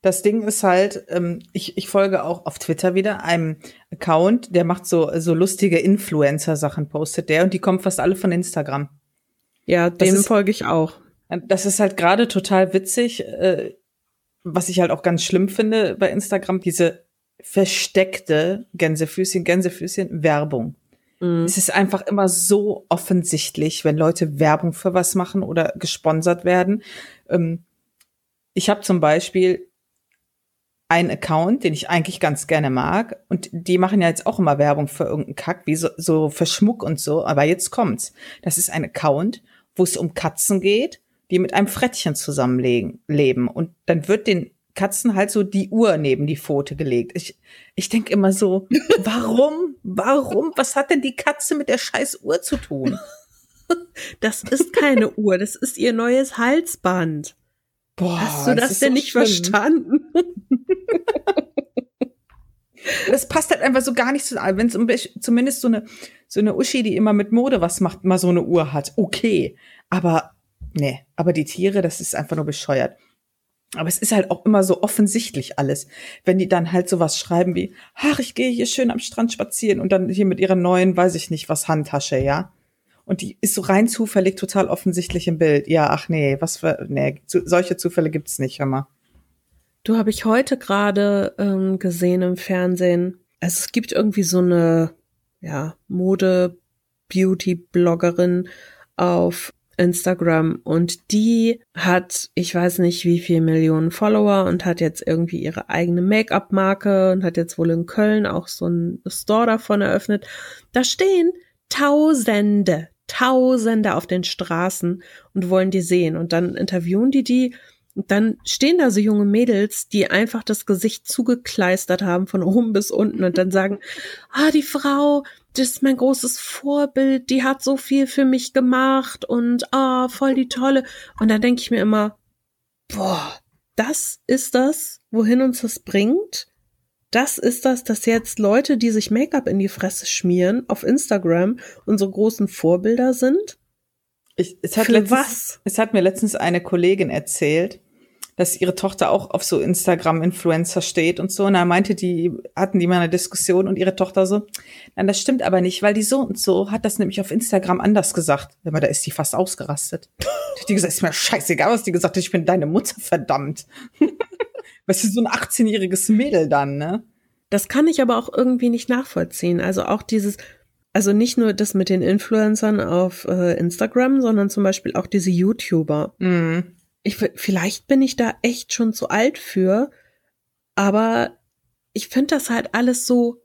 Das Ding ist halt, ähm, ich, ich folge auch auf Twitter wieder einem Account, der macht so, so lustige Influencer-Sachen, postet der und die kommen fast alle von Instagram. Ja, dem folge ich auch. Das ist halt gerade total witzig, äh, was ich halt auch ganz schlimm finde bei Instagram, diese versteckte Gänsefüßchen, Gänsefüßchen Werbung. Mhm. Es ist einfach immer so offensichtlich, wenn Leute Werbung für was machen oder gesponsert werden. Ähm, ich habe zum Beispiel einen Account, den ich eigentlich ganz gerne mag. Und die machen ja jetzt auch immer Werbung für irgendeinen Kack, wie so, so für Schmuck und so. Aber jetzt kommt's. Das ist ein Account, wo es um Katzen geht, die mit einem Frettchen zusammenlegen, leben. Und dann wird den Katzen halt so die Uhr neben die Pfote gelegt. Ich, ich denke immer so, [laughs] warum? Warum? Was hat denn die Katze mit der scheiß Uhr zu tun? Das ist keine Uhr, das ist ihr neues Halsband. Boah, Hast du das, das denn nicht schlimm. verstanden? [laughs] das passt halt einfach so gar nicht zusammen. Wenn es um, zumindest so eine, so eine Uschi, die immer mit Mode was macht, mal so eine Uhr hat, okay. Aber, nee, aber die Tiere, das ist einfach nur bescheuert. Aber es ist halt auch immer so offensichtlich alles, wenn die dann halt sowas schreiben wie, ach, ich gehe hier schön am Strand spazieren und dann hier mit ihrer neuen, weiß ich nicht, was Handtasche, ja. Und die ist so rein zufällig total offensichtlich im Bild. Ja, ach nee, was für, nee, zu, solche Zufälle gibt's nicht, hör mal. Du habe ich heute gerade ähm, gesehen im Fernsehen. Also es gibt irgendwie so eine, ja, Mode-Beauty-Bloggerin auf Instagram und die hat, ich weiß nicht wie viel Millionen Follower und hat jetzt irgendwie ihre eigene Make-up-Marke und hat jetzt wohl in Köln auch so ein Store davon eröffnet. Da stehen Tausende, Tausende auf den Straßen und wollen die sehen und dann interviewen die die und dann stehen da so junge Mädels, die einfach das Gesicht zugekleistert haben von oben bis unten und dann sagen, [laughs] ah, die Frau, das ist mein großes Vorbild, die hat so viel für mich gemacht und ah, voll die tolle. Und dann denke ich mir immer, boah, das ist das, wohin uns das bringt? Das ist das, dass jetzt Leute, die sich Make-up in die Fresse schmieren, auf Instagram unsere großen Vorbilder sind? Ich, es, hat Für letztens, was? es hat mir letztens eine Kollegin erzählt, dass ihre Tochter auch auf so Instagram-Influencer steht und so. Und da meinte die, hatten die mal eine Diskussion und ihre Tochter so, nein, das stimmt aber nicht, weil die so und so hat das nämlich auf Instagram anders gesagt. Aber da ist die fast ausgerastet. [laughs] die gesagt, ist mir scheißegal, was die gesagt hat, ich bin deine Mutter, verdammt. [laughs] Was ist so ein 18-jähriges Mädel dann, ne? Das kann ich aber auch irgendwie nicht nachvollziehen. Also auch dieses, also nicht nur das mit den Influencern auf äh, Instagram, sondern zum Beispiel auch diese YouTuber. Mhm ich, vielleicht bin ich da echt schon zu alt für, aber ich finde das halt alles so,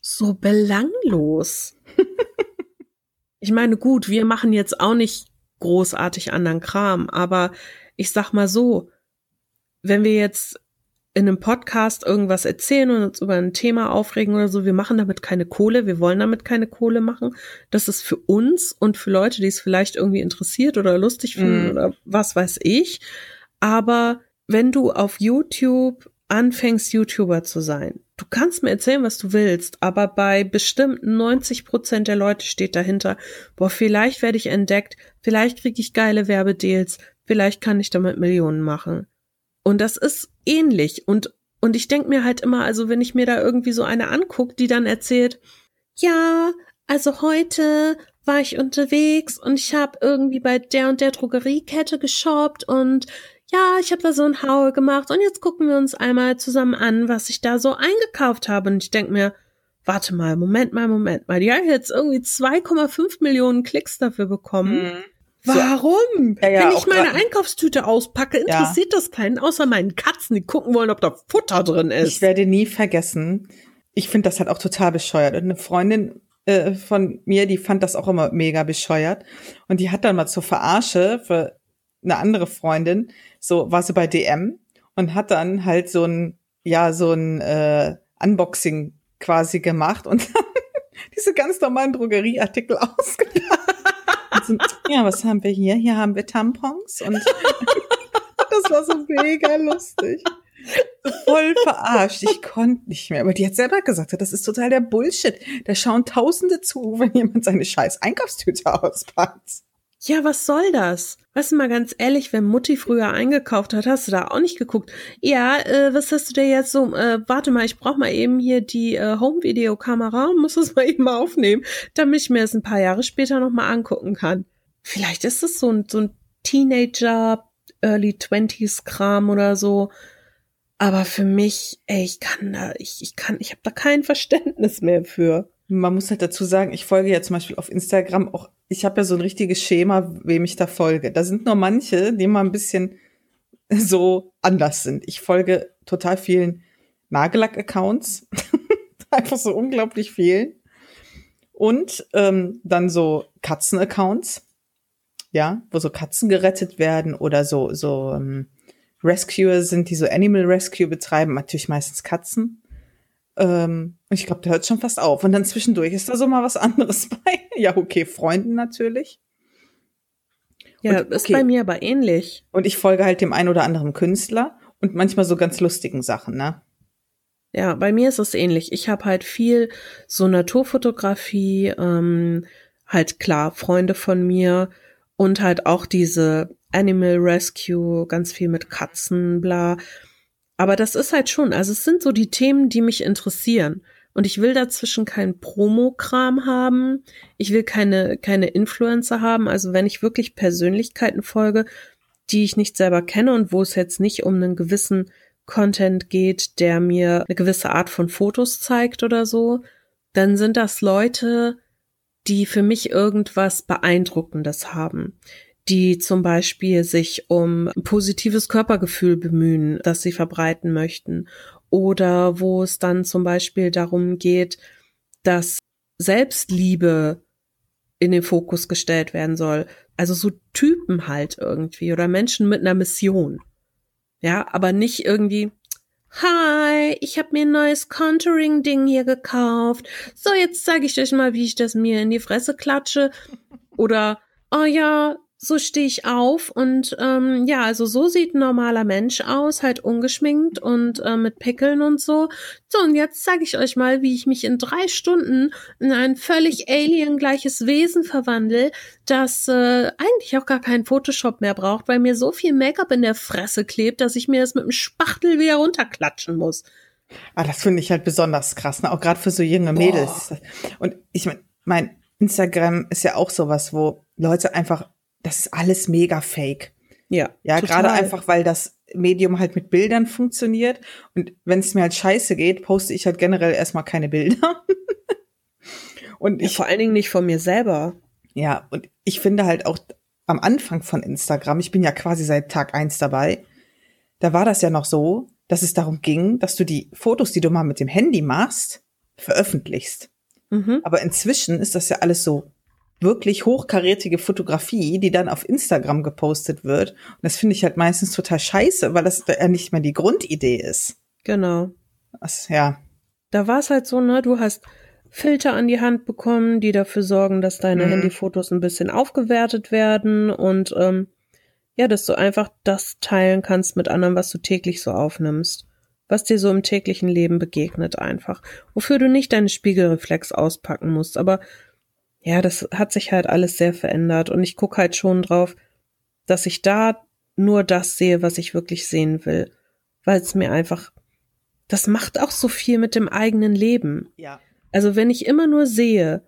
so belanglos. [laughs] ich meine, gut, wir machen jetzt auch nicht großartig anderen Kram, aber ich sag mal so, wenn wir jetzt in einem Podcast irgendwas erzählen und uns über ein Thema aufregen oder so. Wir machen damit keine Kohle, wir wollen damit keine Kohle machen. Das ist für uns und für Leute, die es vielleicht irgendwie interessiert oder lustig finden mm. oder was weiß ich. Aber wenn du auf YouTube anfängst, YouTuber zu sein, du kannst mir erzählen, was du willst, aber bei bestimmten 90 Prozent der Leute steht dahinter, boah, vielleicht werde ich entdeckt, vielleicht kriege ich geile Werbedeals, vielleicht kann ich damit Millionen machen. Und das ist ähnlich. Und, und ich denke mir halt immer, also wenn ich mir da irgendwie so eine angucke, die dann erzählt, ja, also heute war ich unterwegs und ich habe irgendwie bei der und der Drogeriekette geshoppt und ja, ich habe da so ein Haul gemacht und jetzt gucken wir uns einmal zusammen an, was ich da so eingekauft habe. Und ich denk mir, warte mal, Moment mal, Moment mal, die haben jetzt irgendwie 2,5 Millionen Klicks dafür bekommen. Mhm. Warum? Ja, ja, Wenn ich meine Einkaufstüte auspacke, interessiert das keinen, außer meinen Katzen, die gucken wollen, ob da Futter drin ist. Ich werde nie vergessen, ich finde das halt auch total bescheuert. Und eine Freundin äh, von mir, die fand das auch immer mega bescheuert. Und die hat dann mal zur Verarsche für eine andere Freundin, so war sie bei DM und hat dann halt so ein, ja, so ein äh, Unboxing quasi gemacht und [laughs] diese ganz normalen Drogerieartikel [laughs] ausgepackt. Ja, was haben wir hier? Hier haben wir Tampons und [laughs] das war so mega lustig. Voll verarscht. Ich konnte nicht mehr. Aber die hat selber gesagt, das ist total der Bullshit. Da schauen Tausende zu, wenn jemand seine scheiß Einkaufstüte [laughs] auspackt. Ja, was soll das? Weißt du mal ganz ehrlich, wenn Mutti früher eingekauft hat, hast du da auch nicht geguckt. Ja, äh, was hast du dir jetzt so? Äh, warte mal, ich brauch mal eben hier die äh, Home-Video-Kamera und muss das [laughs] mal eben aufnehmen, damit ich mir das ein paar Jahre später nochmal angucken kann. Vielleicht ist es so ein, so ein Teenager, Early Twenties Kram oder so. Aber für mich, ey, ich kann da, ich, ich kann, ich habe da kein Verständnis mehr für. Man muss halt dazu sagen, ich folge ja zum Beispiel auf Instagram auch, ich habe ja so ein richtiges Schema, wem ich da folge. Da sind nur manche, die mal ein bisschen [laughs] so anders sind. Ich folge total vielen Nagellack-Accounts. [laughs] Einfach so unglaublich vielen. Und ähm, dann so Katzen-Accounts. Ja, wo so Katzen gerettet werden oder so, so ähm, Rescuer sind, die so Animal Rescue betreiben, natürlich meistens Katzen. Ähm, ich glaube, der hört schon fast auf. Und dann zwischendurch ist da so mal was anderes [laughs] bei. ja, okay, Freunden natürlich. Ja, und, ist bei mir aber ähnlich. Und ich folge halt dem einen oder anderen Künstler und manchmal so ganz lustigen Sachen, ne? Ja, bei mir ist es ähnlich. Ich habe halt viel so Naturfotografie, ähm, halt klar, Freunde von mir und halt auch diese Animal Rescue, ganz viel mit Katzen, bla. Aber das ist halt schon, also es sind so die Themen, die mich interessieren. Und ich will dazwischen keinen Promokram haben. Ich will keine, keine Influencer haben. Also wenn ich wirklich Persönlichkeiten folge, die ich nicht selber kenne und wo es jetzt nicht um einen gewissen Content geht, der mir eine gewisse Art von Fotos zeigt oder so, dann sind das Leute, die für mich irgendwas Beeindruckendes haben die zum Beispiel sich um positives Körpergefühl bemühen, das sie verbreiten möchten. Oder wo es dann zum Beispiel darum geht, dass Selbstliebe in den Fokus gestellt werden soll. Also so Typen halt irgendwie oder Menschen mit einer Mission. Ja, aber nicht irgendwie, Hi, ich habe mir ein neues Contouring-Ding hier gekauft. So, jetzt zeige ich euch mal, wie ich das mir in die Fresse klatsche. Oder, oh ja, so stehe ich auf und ähm, ja, also so sieht ein normaler Mensch aus, halt ungeschminkt und äh, mit Pickeln und so. So, und jetzt zeige ich euch mal, wie ich mich in drei Stunden in ein völlig aliengleiches Wesen verwandle, das äh, eigentlich auch gar keinen Photoshop mehr braucht, weil mir so viel Make-up in der Fresse klebt, dass ich mir das mit dem Spachtel wieder runterklatschen muss. Ah, das finde ich halt besonders krass, ne? auch gerade für so junge Mädels. Boah. Und ich meine, mein Instagram ist ja auch sowas, wo Leute einfach das ist alles mega fake. Ja. Ja, gerade einfach, weil das Medium halt mit Bildern funktioniert. Und wenn es mir halt scheiße geht, poste ich halt generell erstmal keine Bilder. [laughs] und ich, ja, vor allen Dingen nicht von mir selber. Ja, und ich finde halt auch am Anfang von Instagram, ich bin ja quasi seit Tag eins dabei, da war das ja noch so, dass es darum ging, dass du die Fotos, die du mal mit dem Handy machst, veröffentlichst. Mhm. Aber inzwischen ist das ja alles so wirklich hochkarätige Fotografie, die dann auf Instagram gepostet wird. Und das finde ich halt meistens total scheiße, weil das ja nicht mehr die Grundidee ist. Genau. Das, ja. Da war es halt so, ne, du hast Filter an die Hand bekommen, die dafür sorgen, dass deine mhm. Handyfotos ein bisschen aufgewertet werden und ähm, ja, dass du einfach das teilen kannst mit anderen, was du täglich so aufnimmst. Was dir so im täglichen Leben begegnet einfach. Wofür du nicht deine Spiegelreflex auspacken musst. Aber ja, das hat sich halt alles sehr verändert und ich gucke halt schon drauf, dass ich da nur das sehe, was ich wirklich sehen will, weil es mir einfach, das macht auch so viel mit dem eigenen Leben. Ja. Also wenn ich immer nur sehe,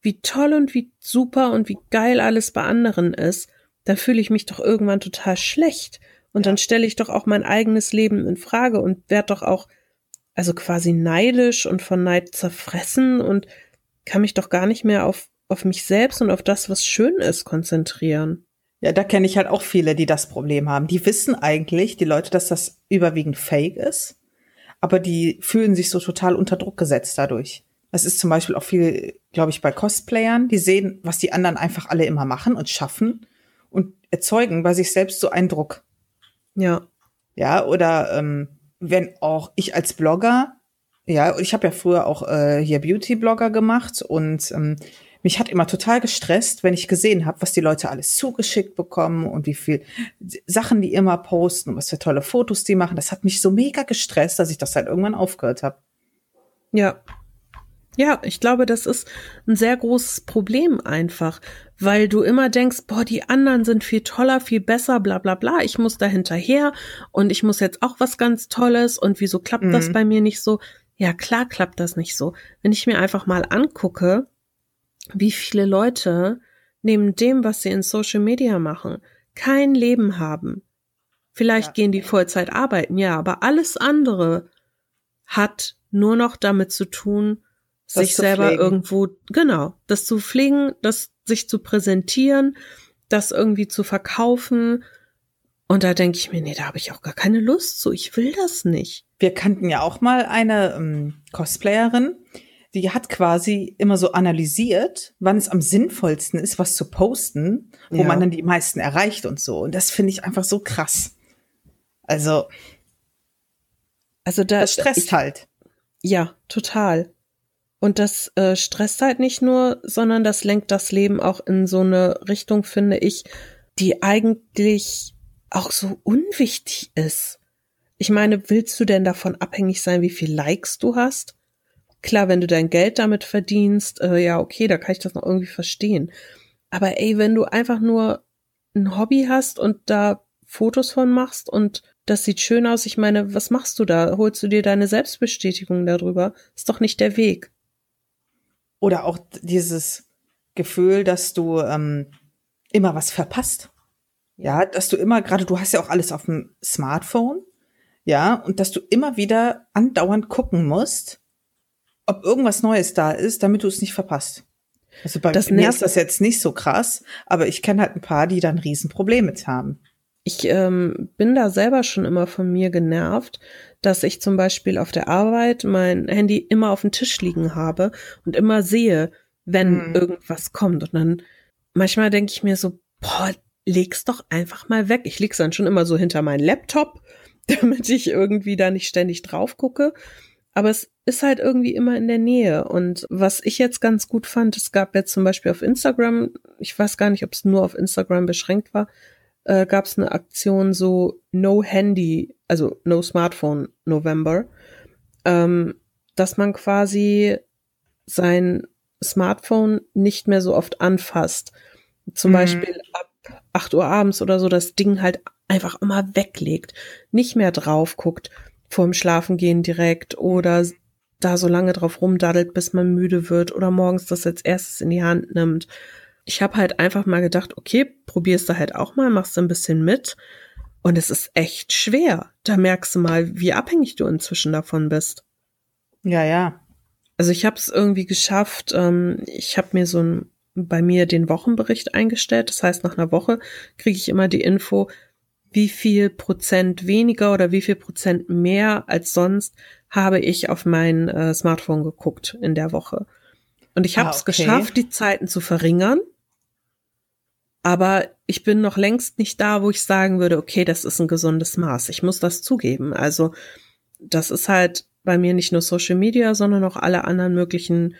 wie toll und wie super und wie geil alles bei anderen ist, dann fühle ich mich doch irgendwann total schlecht und ja. dann stelle ich doch auch mein eigenes Leben in Frage und werde doch auch also quasi neidisch und von Neid zerfressen und kann mich doch gar nicht mehr auf, auf mich selbst und auf das, was schön ist, konzentrieren. Ja, da kenne ich halt auch viele, die das Problem haben. Die wissen eigentlich, die Leute, dass das überwiegend fake ist, aber die fühlen sich so total unter Druck gesetzt dadurch. Es ist zum Beispiel auch viel glaube ich, bei Cosplayern. Die sehen, was die anderen einfach alle immer machen und schaffen und erzeugen bei sich selbst so einen Druck. Ja. Ja, oder ähm, wenn auch ich als Blogger, ja, ich habe ja früher auch äh, hier Beauty-Blogger gemacht und ähm, mich hat immer total gestresst, wenn ich gesehen habe, was die Leute alles zugeschickt bekommen und wie viel Sachen die immer posten und was für tolle Fotos die machen. Das hat mich so mega gestresst, dass ich das halt irgendwann aufgehört habe. Ja. Ja, ich glaube, das ist ein sehr großes Problem einfach, weil du immer denkst, boah, die anderen sind viel toller, viel besser, bla bla bla, ich muss da hinterher und ich muss jetzt auch was ganz Tolles und wieso klappt mhm. das bei mir nicht so? Ja, klar klappt das nicht so. Wenn ich mir einfach mal angucke, wie viele Leute neben dem, was sie in Social Media machen, kein Leben haben. Vielleicht ja. gehen die Vollzeit arbeiten, ja, aber alles andere hat nur noch damit zu tun, das sich selber pflegen. irgendwo, genau, das zu pflegen, das sich zu präsentieren, das irgendwie zu verkaufen. Und da denke ich mir, nee, da habe ich auch gar keine Lust zu. Ich will das nicht. Wir kannten ja auch mal eine ähm, Cosplayerin, die hat quasi immer so analysiert, wann es am sinnvollsten ist, was zu posten, wo ja. man dann die meisten erreicht und so. Und das finde ich einfach so krass. Also, also da, das stresst ich, halt. Ja, total. Und das äh, stresst halt nicht nur, sondern das lenkt das Leben auch in so eine Richtung, finde ich, die eigentlich auch so unwichtig ist. Ich meine, willst du denn davon abhängig sein, wie viel Likes du hast? Klar, wenn du dein Geld damit verdienst, äh, ja, okay, da kann ich das noch irgendwie verstehen. Aber ey, wenn du einfach nur ein Hobby hast und da Fotos von machst und das sieht schön aus, ich meine, was machst du da? Holst du dir deine Selbstbestätigung darüber? Ist doch nicht der Weg. Oder auch dieses Gefühl, dass du ähm, immer was verpasst. Ja, dass du immer, gerade du hast ja auch alles auf dem Smartphone, ja, und dass du immer wieder andauernd gucken musst, ob irgendwas Neues da ist, damit du es nicht verpasst. Also bei das mir ist das jetzt nicht so krass, aber ich kenne halt ein paar, die dann Riesenprobleme mit haben. Ich ähm, bin da selber schon immer von mir genervt, dass ich zum Beispiel auf der Arbeit mein Handy immer auf dem Tisch liegen habe und immer sehe, wenn mhm. irgendwas kommt. Und dann manchmal denke ich mir so, boah, leg's doch einfach mal weg. Ich leg's dann schon immer so hinter meinen Laptop, [laughs] damit ich irgendwie da nicht ständig drauf gucke. Aber es ist halt irgendwie immer in der Nähe. Und was ich jetzt ganz gut fand, es gab jetzt zum Beispiel auf Instagram, ich weiß gar nicht, ob es nur auf Instagram beschränkt war, äh, gab es eine Aktion so No Handy, also No Smartphone November, ähm, dass man quasi sein Smartphone nicht mehr so oft anfasst. Zum mhm. Beispiel ab 8 Uhr abends oder so das Ding halt einfach immer weglegt, nicht mehr drauf guckt vorm Schlafengehen direkt oder da so lange drauf rumdaddelt, bis man müde wird oder morgens das als erstes in die Hand nimmt. Ich habe halt einfach mal gedacht, okay, probierst du halt auch mal, machst du ein bisschen mit. Und es ist echt schwer. Da merkst du mal, wie abhängig du inzwischen davon bist. Ja, ja. Also ich habe es irgendwie geschafft. Ähm, ich habe mir so ein, bei mir den Wochenbericht eingestellt. Das heißt, nach einer Woche kriege ich immer die Info, wie viel Prozent weniger oder wie viel Prozent mehr als sonst habe ich auf mein äh, Smartphone geguckt in der Woche. Und ich habe es ah, okay. geschafft, die Zeiten zu verringern. Aber ich bin noch längst nicht da, wo ich sagen würde, okay, das ist ein gesundes Maß. Ich muss das zugeben. Also das ist halt bei mir nicht nur Social Media, sondern auch alle anderen möglichen,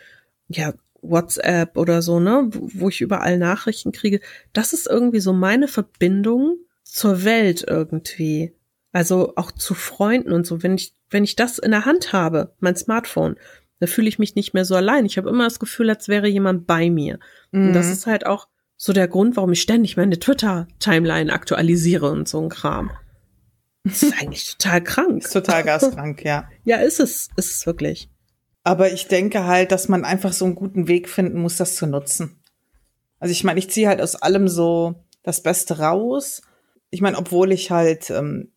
ja, WhatsApp oder so, ne, wo ich überall Nachrichten kriege. Das ist irgendwie so meine Verbindung zur Welt irgendwie. Also auch zu Freunden und so. Wenn ich, wenn ich das in der Hand habe, mein Smartphone, da fühle ich mich nicht mehr so allein. Ich habe immer das Gefühl, als wäre jemand bei mir. Mhm. Und das ist halt auch so der Grund, warum ich ständig meine Twitter-Timeline aktualisiere und so ein Kram. Das ist eigentlich [laughs] total krank. Ist total gaskrank, ja. Ja, ist es, ist es wirklich. Aber ich denke halt, dass man einfach so einen guten Weg finden muss, das zu nutzen. Also ich meine, ich ziehe halt aus allem so das Beste raus ich meine, obwohl ich halt ähm,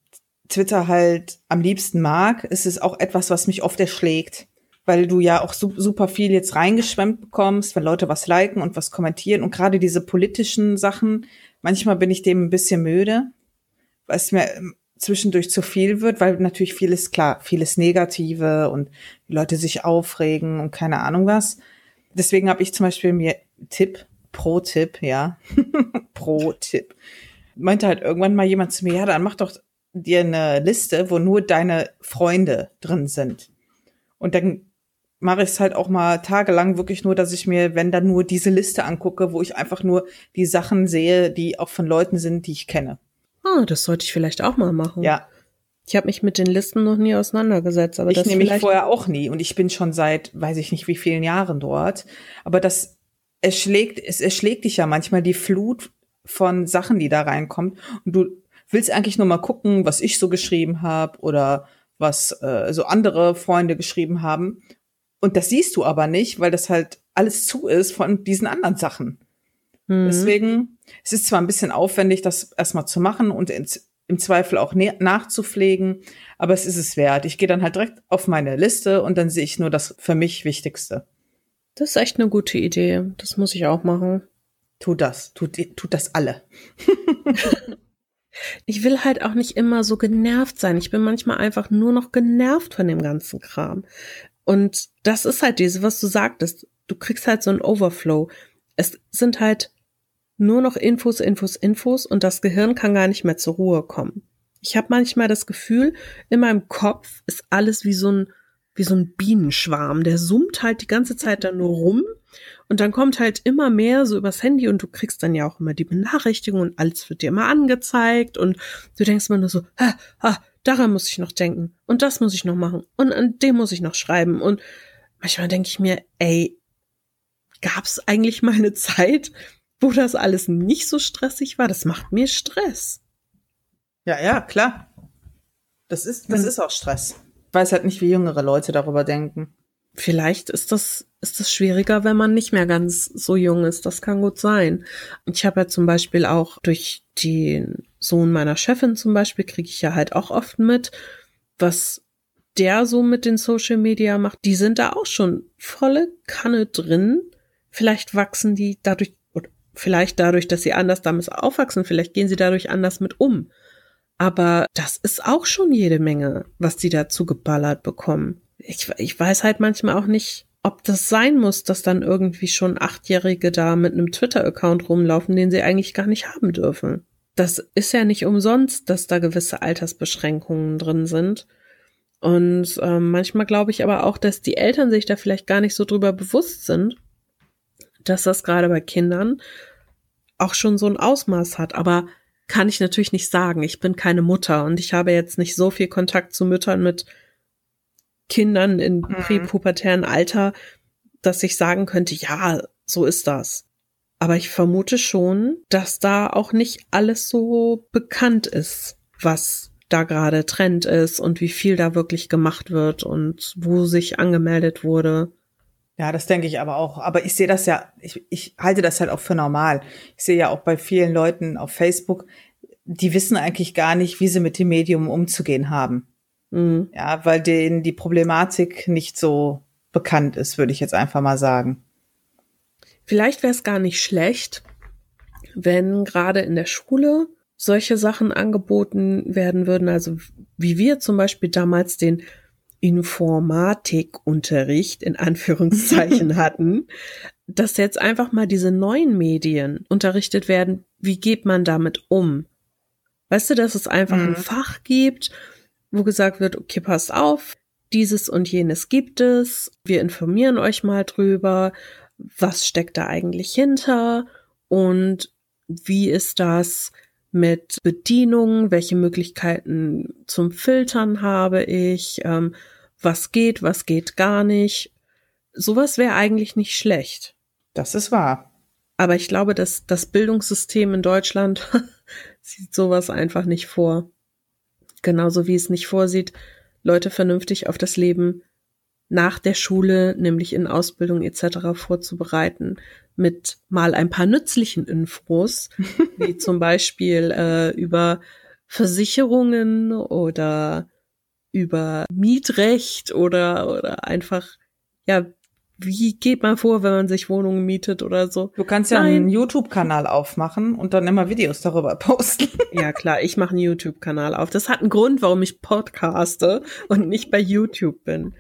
Twitter halt am liebsten mag, ist es auch etwas, was mich oft erschlägt. Weil du ja auch su super viel jetzt reingeschwemmt bekommst, wenn Leute was liken und was kommentieren. Und gerade diese politischen Sachen, manchmal bin ich dem ein bisschen müde, weil es mir ähm, zwischendurch zu viel wird, weil natürlich vieles, klar, vieles Negative und die Leute sich aufregen und keine Ahnung was. Deswegen habe ich zum Beispiel mir Tipp, Pro-Tipp, ja, [laughs] Pro-Tipp, meinte halt irgendwann mal jemand zu mir, ja, dann mach doch dir eine Liste, wo nur deine Freunde drin sind. Und dann mache ich es halt auch mal tagelang wirklich nur, dass ich mir, wenn dann nur diese Liste angucke, wo ich einfach nur die Sachen sehe, die auch von Leuten sind, die ich kenne. Ah, das sollte ich vielleicht auch mal machen. Ja. Ich habe mich mit den Listen noch nie auseinandergesetzt, aber ich das nehme mich vielleicht vorher auch nie und ich bin schon seit, weiß ich nicht, wie vielen Jahren dort. Aber das es schlägt, es erschlägt dich ja manchmal die Flut von Sachen, die da reinkommt und du willst eigentlich nur mal gucken, was ich so geschrieben habe oder was äh, so andere Freunde geschrieben haben. Und das siehst du aber nicht, weil das halt alles zu ist von diesen anderen Sachen. Mhm. Deswegen, es ist zwar ein bisschen aufwendig, das erstmal zu machen und ins, im Zweifel auch nachzupflegen, aber es ist es wert. Ich gehe dann halt direkt auf meine Liste und dann sehe ich nur das für mich Wichtigste. Das ist echt eine gute Idee. Das muss ich auch machen. Tut das, tut, tut das alle. [laughs] Ich will halt auch nicht immer so genervt sein. Ich bin manchmal einfach nur noch genervt von dem ganzen Kram. Und das ist halt diese, was du sagtest. Du kriegst halt so einen Overflow. Es sind halt nur noch Infos, Infos, Infos und das Gehirn kann gar nicht mehr zur Ruhe kommen. Ich habe manchmal das Gefühl, in meinem Kopf ist alles wie so ein wie so ein Bienenschwarm, der summt halt die ganze Zeit da nur rum und dann kommt halt immer mehr so übers Handy und du kriegst dann ja auch immer die Benachrichtigung und alles wird dir immer angezeigt und du denkst immer nur so, ha, ha, daran muss ich noch denken und das muss ich noch machen und an dem muss ich noch schreiben und manchmal denke ich mir, ey, gab's eigentlich mal eine Zeit, wo das alles nicht so stressig war? Das macht mir Stress. Ja, ja, klar. Das ist, das Mhm. ist auch Stress. Ich weiß halt nicht, wie jüngere Leute darüber denken. Vielleicht ist das, ist das schwieriger, wenn man nicht mehr ganz so jung ist. Das kann gut sein. Ich habe ja zum Beispiel auch durch den Sohn meiner Chefin zum Beispiel, kriege ich ja halt auch oft mit, was der so mit den Social Media macht. Die sind da auch schon volle Kanne drin. Vielleicht wachsen die dadurch, oder vielleicht dadurch, dass sie anders damit aufwachsen, vielleicht gehen sie dadurch anders mit um. Aber das ist auch schon jede Menge, was die dazu geballert bekommen. Ich, ich weiß halt manchmal auch nicht, ob das sein muss, dass dann irgendwie schon Achtjährige da mit einem Twitter-Account rumlaufen, den sie eigentlich gar nicht haben dürfen. Das ist ja nicht umsonst, dass da gewisse Altersbeschränkungen drin sind. Und ähm, manchmal glaube ich aber auch, dass die Eltern sich da vielleicht gar nicht so drüber bewusst sind, dass das gerade bei Kindern auch schon so ein Ausmaß hat. Aber kann ich natürlich nicht sagen. Ich bin keine Mutter und ich habe jetzt nicht so viel Kontakt zu Müttern mit Kindern in Mhm. präpubertären Alter, dass ich sagen könnte, ja, so ist das. Aber ich vermute schon, dass da auch nicht alles so bekannt ist, was da gerade Trend ist und wie viel da wirklich gemacht wird und wo sich angemeldet wurde. Ja, das denke ich aber auch. Aber ich sehe das ja, ich, ich halte das halt auch für normal. Ich sehe ja auch bei vielen Leuten auf Facebook, die wissen eigentlich gar nicht, wie sie mit dem Medium umzugehen haben. Mhm. Ja, weil denen die Problematik nicht so bekannt ist, würde ich jetzt einfach mal sagen. Vielleicht wäre es gar nicht schlecht, wenn gerade in der Schule solche Sachen angeboten werden würden, also wie wir zum Beispiel damals den Informatikunterricht in Anführungszeichen [laughs] hatten, dass jetzt einfach mal diese neuen Medien unterrichtet werden, wie geht man damit um? Weißt du, dass es einfach Mhm. ein Fach gibt, wo gesagt wird, okay, passt auf, dieses und jenes gibt es, wir informieren euch mal drüber, was steckt da eigentlich hinter und wie ist das mit Bedienung, welche Möglichkeiten zum Filtern habe ich, ähm, was geht, was geht gar nicht. Sowas wäre eigentlich nicht schlecht. Das ist wahr. Aber ich glaube, dass das Bildungssystem in Deutschland [laughs] sieht sowas einfach nicht vor. Genauso wie es nicht vorsieht, Leute vernünftig auf das Leben nach der Schule, nämlich in Ausbildung etc. vorzubereiten, mit mal ein paar nützlichen Infos, [laughs] wie zum Beispiel äh, über Versicherungen oder über Mietrecht oder, oder einfach, ja, wie geht man vor, wenn man sich Wohnungen mietet oder so? Du kannst ja Nein. einen YouTube-Kanal aufmachen und dann immer Videos darüber posten. [laughs] Ja, klar, ich mache einen YouTube-Kanal auf. Das hat einen Grund, warum ich podcaste und nicht bei YouTube bin.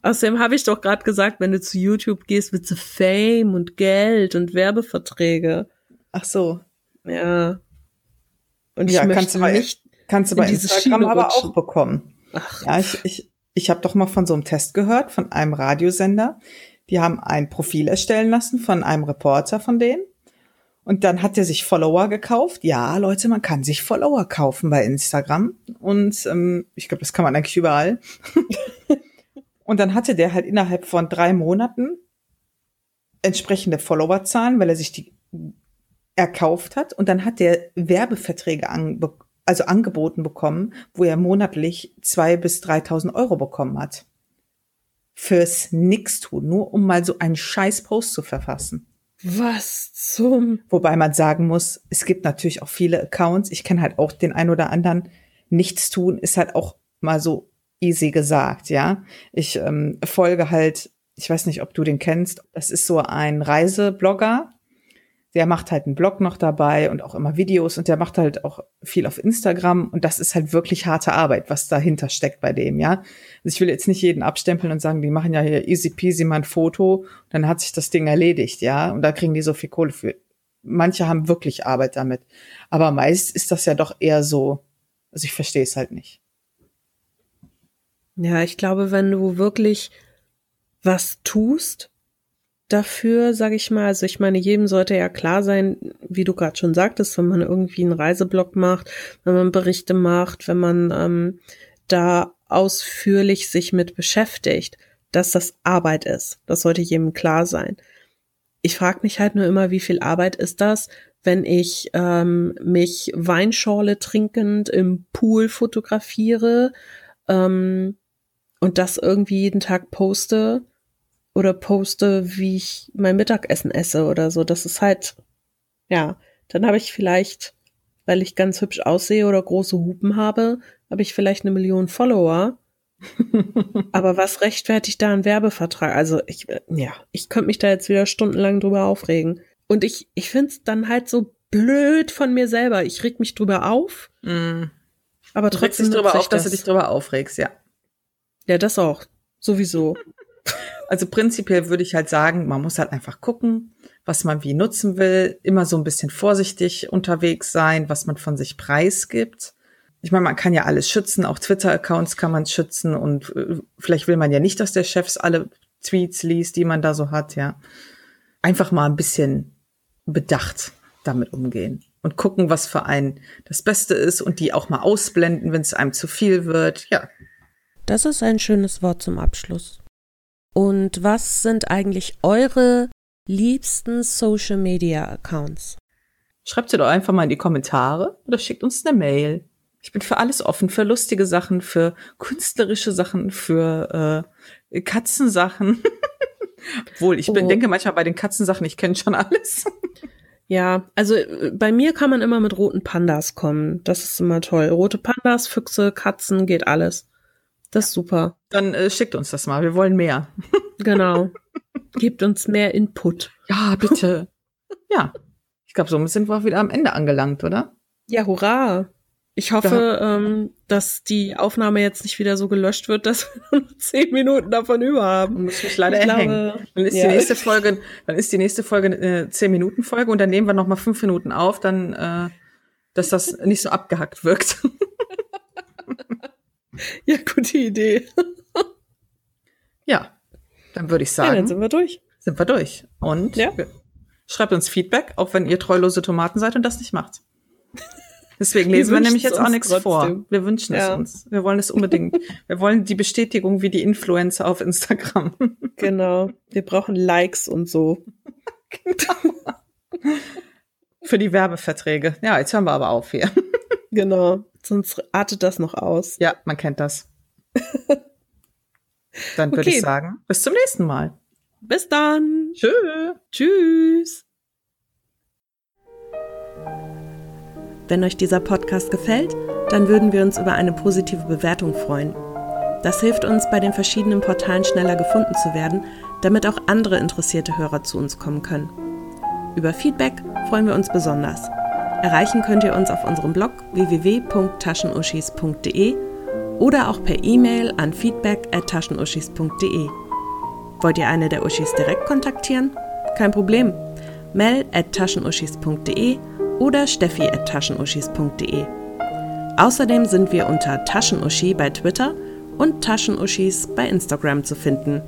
Außerdem habe ich doch gerade gesagt, wenn du zu YouTube gehst, willst du Fame und Geld und Werbeverträge. Ach so. Ja. Und ich Ja, möchte kannst du bei- nicht. Kannst du in bei diese Instagram aber auch bekommen. Ach, Ja, ich, ich, ich habe doch mal von so einem Test gehört, von einem Radiosender. Die haben ein Profil erstellen lassen von einem Reporter von denen. Und dann hat er sich Follower gekauft. Ja, Leute, man kann sich Follower kaufen bei Instagram. Und ähm, ich glaube, das kann man eigentlich überall. [laughs] und dann hatte der halt innerhalb von drei Monaten entsprechende Followerzahlen, weil er sich die erkauft hat. Und dann hat der Werbeverträge anbe also angeboten bekommen, wo er monatlich zwei bis 3.000 Euro bekommen hat. Fürs Nix-Tun, nur um mal so einen scheiß Post zu verfassen. was zum. Wobei man sagen muss, es gibt natürlich auch viele Accounts. Ich kenne halt auch den ein oder anderen. Nichts tun ist halt auch mal so easy gesagt, ja. Ich ähm, folge halt, ich weiß nicht, ob du den kennst. Das ist so ein Reiseblogger. Der macht halt einen Blog noch dabei und auch immer Videos und der macht halt auch viel auf Instagram und das ist halt wirklich harte Arbeit, was dahinter steckt bei dem, ja. Also ich will jetzt nicht jeden abstempeln und sagen, die machen ja hier easy peasy mal ein Foto, dann hat sich das Ding erledigt, ja, und da kriegen die so viel Kohle für. Manche haben wirklich Arbeit damit, aber meist ist das ja doch eher so, also ich verstehe es halt nicht. Ja, ich glaube, wenn du wirklich was tust dafür, sage ich mal, also ich meine, jedem sollte ja klar sein, wie du gerade schon sagtest, wenn man irgendwie einen Reiseblog macht, wenn man Berichte macht, wenn man ähm, da ausführlich sich mit beschäftigt, dass das Arbeit ist. Das sollte jedem klar sein. Ich frage mich halt nur immer, wie viel Arbeit ist das, wenn ich ähm, mich Weinschorle trinkend im Pool fotografiere ähm, und das irgendwie jeden Tag poste oder poste, wie ich mein Mittagessen esse oder so. Das ist halt, ja, dann habe ich vielleicht, weil ich ganz hübsch aussehe oder große Hupen habe, habe ich vielleicht eine Million Follower. [laughs] Aber was rechtfertigt da ein Werbevertrag? Also ich, ja, ich könnte mich da jetzt wieder stundenlang drüber aufregen. Und ich, ich find's dann halt so blöd von mir selber. Ich reg mich drüber auf, Mm. aber Du regst trotzdem dich drüber auf, ich dass das. du dich drüber aufregst, ja. Ja, das auch. Sowieso. [laughs] Also prinzipiell würde ich halt sagen, man muss halt einfach gucken, was man wie nutzen will, immer so ein bisschen vorsichtig unterwegs sein, was man von sich preisgibt. Ich meine, man kann ja alles schützen, auch Twitter-Accounts kann man schützen und äh, vielleicht will man ja nicht, dass der Chef alle Tweets liest, die man da so hat, ja. Einfach mal ein bisschen bedacht damit umgehen und gucken, was für einen das Beste ist und die auch mal ausblenden, wenn es einem zu viel wird. Ja, Das ist ein schönes Wort zum Abschluss. Und was sind eigentlich eure liebsten Social Media Accounts? Schreibt sie doch einfach mal in die Kommentare oder schickt uns eine Mail. Ich bin für alles offen, für lustige Sachen, für künstlerische Sachen, für äh, Katzensachen. [laughs] Obwohl, ich bin, Oh. denke manchmal bei den Katzensachen, ich kenne schon alles. Ja, also äh, bei mir kann man immer mit roten Pandas kommen. Das ist immer toll. Rote Pandas, Füchse, Katzen, geht alles. Das ist super. Dann äh, schickt uns das mal, wir wollen mehr. [laughs] Genau. Gebt uns mehr Input. Ja, bitte. ja, ich glaube, somit sind wir auch wieder am Ende angelangt, oder? Ja, hurra. Ich hoffe, ähm, dass die Aufnahme jetzt nicht wieder so gelöscht wird, [laughs] dass wir nur zehn Minuten davon über haben. Muss mich leider Ich erhängen. glaube, Dann ist ja. die nächste Folge, dann ist die nächste Folge eine 10 Minuten Folge und dann nehmen wir noch mal fünf Minuten auf, dann, äh, dass das nicht so abgehackt wirkt. [laughs] Ja, gute Idee. [laughs] ja, dann würde ich Ja, sagen, dann sind wir durch. sind wir durch. Und Ja. schreibt uns Feedback, auch wenn ihr treulose Tomaten seid und das nicht macht. Deswegen Wir lesen wir wünschen's nämlich jetzt auch nichts trotzdem. vor. Wir wünschen Ja. es uns. Wir wollen es unbedingt. [laughs] wir wollen die Bestätigung wie die Influencer auf Instagram. Genau. Wir brauchen Likes und so. Für die Werbeverträge. Ja, jetzt hören wir aber auf hier. Genau. Sonst artet das noch aus. Ja, man kennt das. [laughs] Dann würde Okay. ich sagen, bis zum nächsten Mal. Bis dann. Tschö. Tschüss. Wenn euch dieser Podcast gefällt, dann würden wir uns über eine positive Bewertung freuen. Das hilft uns, bei den verschiedenen Portalen schneller gefunden zu werden, damit auch andere interessierte Hörer zu uns kommen können. Über Feedback freuen wir uns besonders. Erreichen könnt ihr uns auf unserem Blog www.taschenuschis.de oder auch per E-Mail an feedback@taschenuschis.de. Wollt ihr eine der Uschis direkt kontaktieren? Kein Problem. Mel at taschenuschis.de oder steffi at taschenuschis.de. Außerdem sind wir unter Taschenuschi bei Twitter und Taschenuschis bei Instagram zu finden.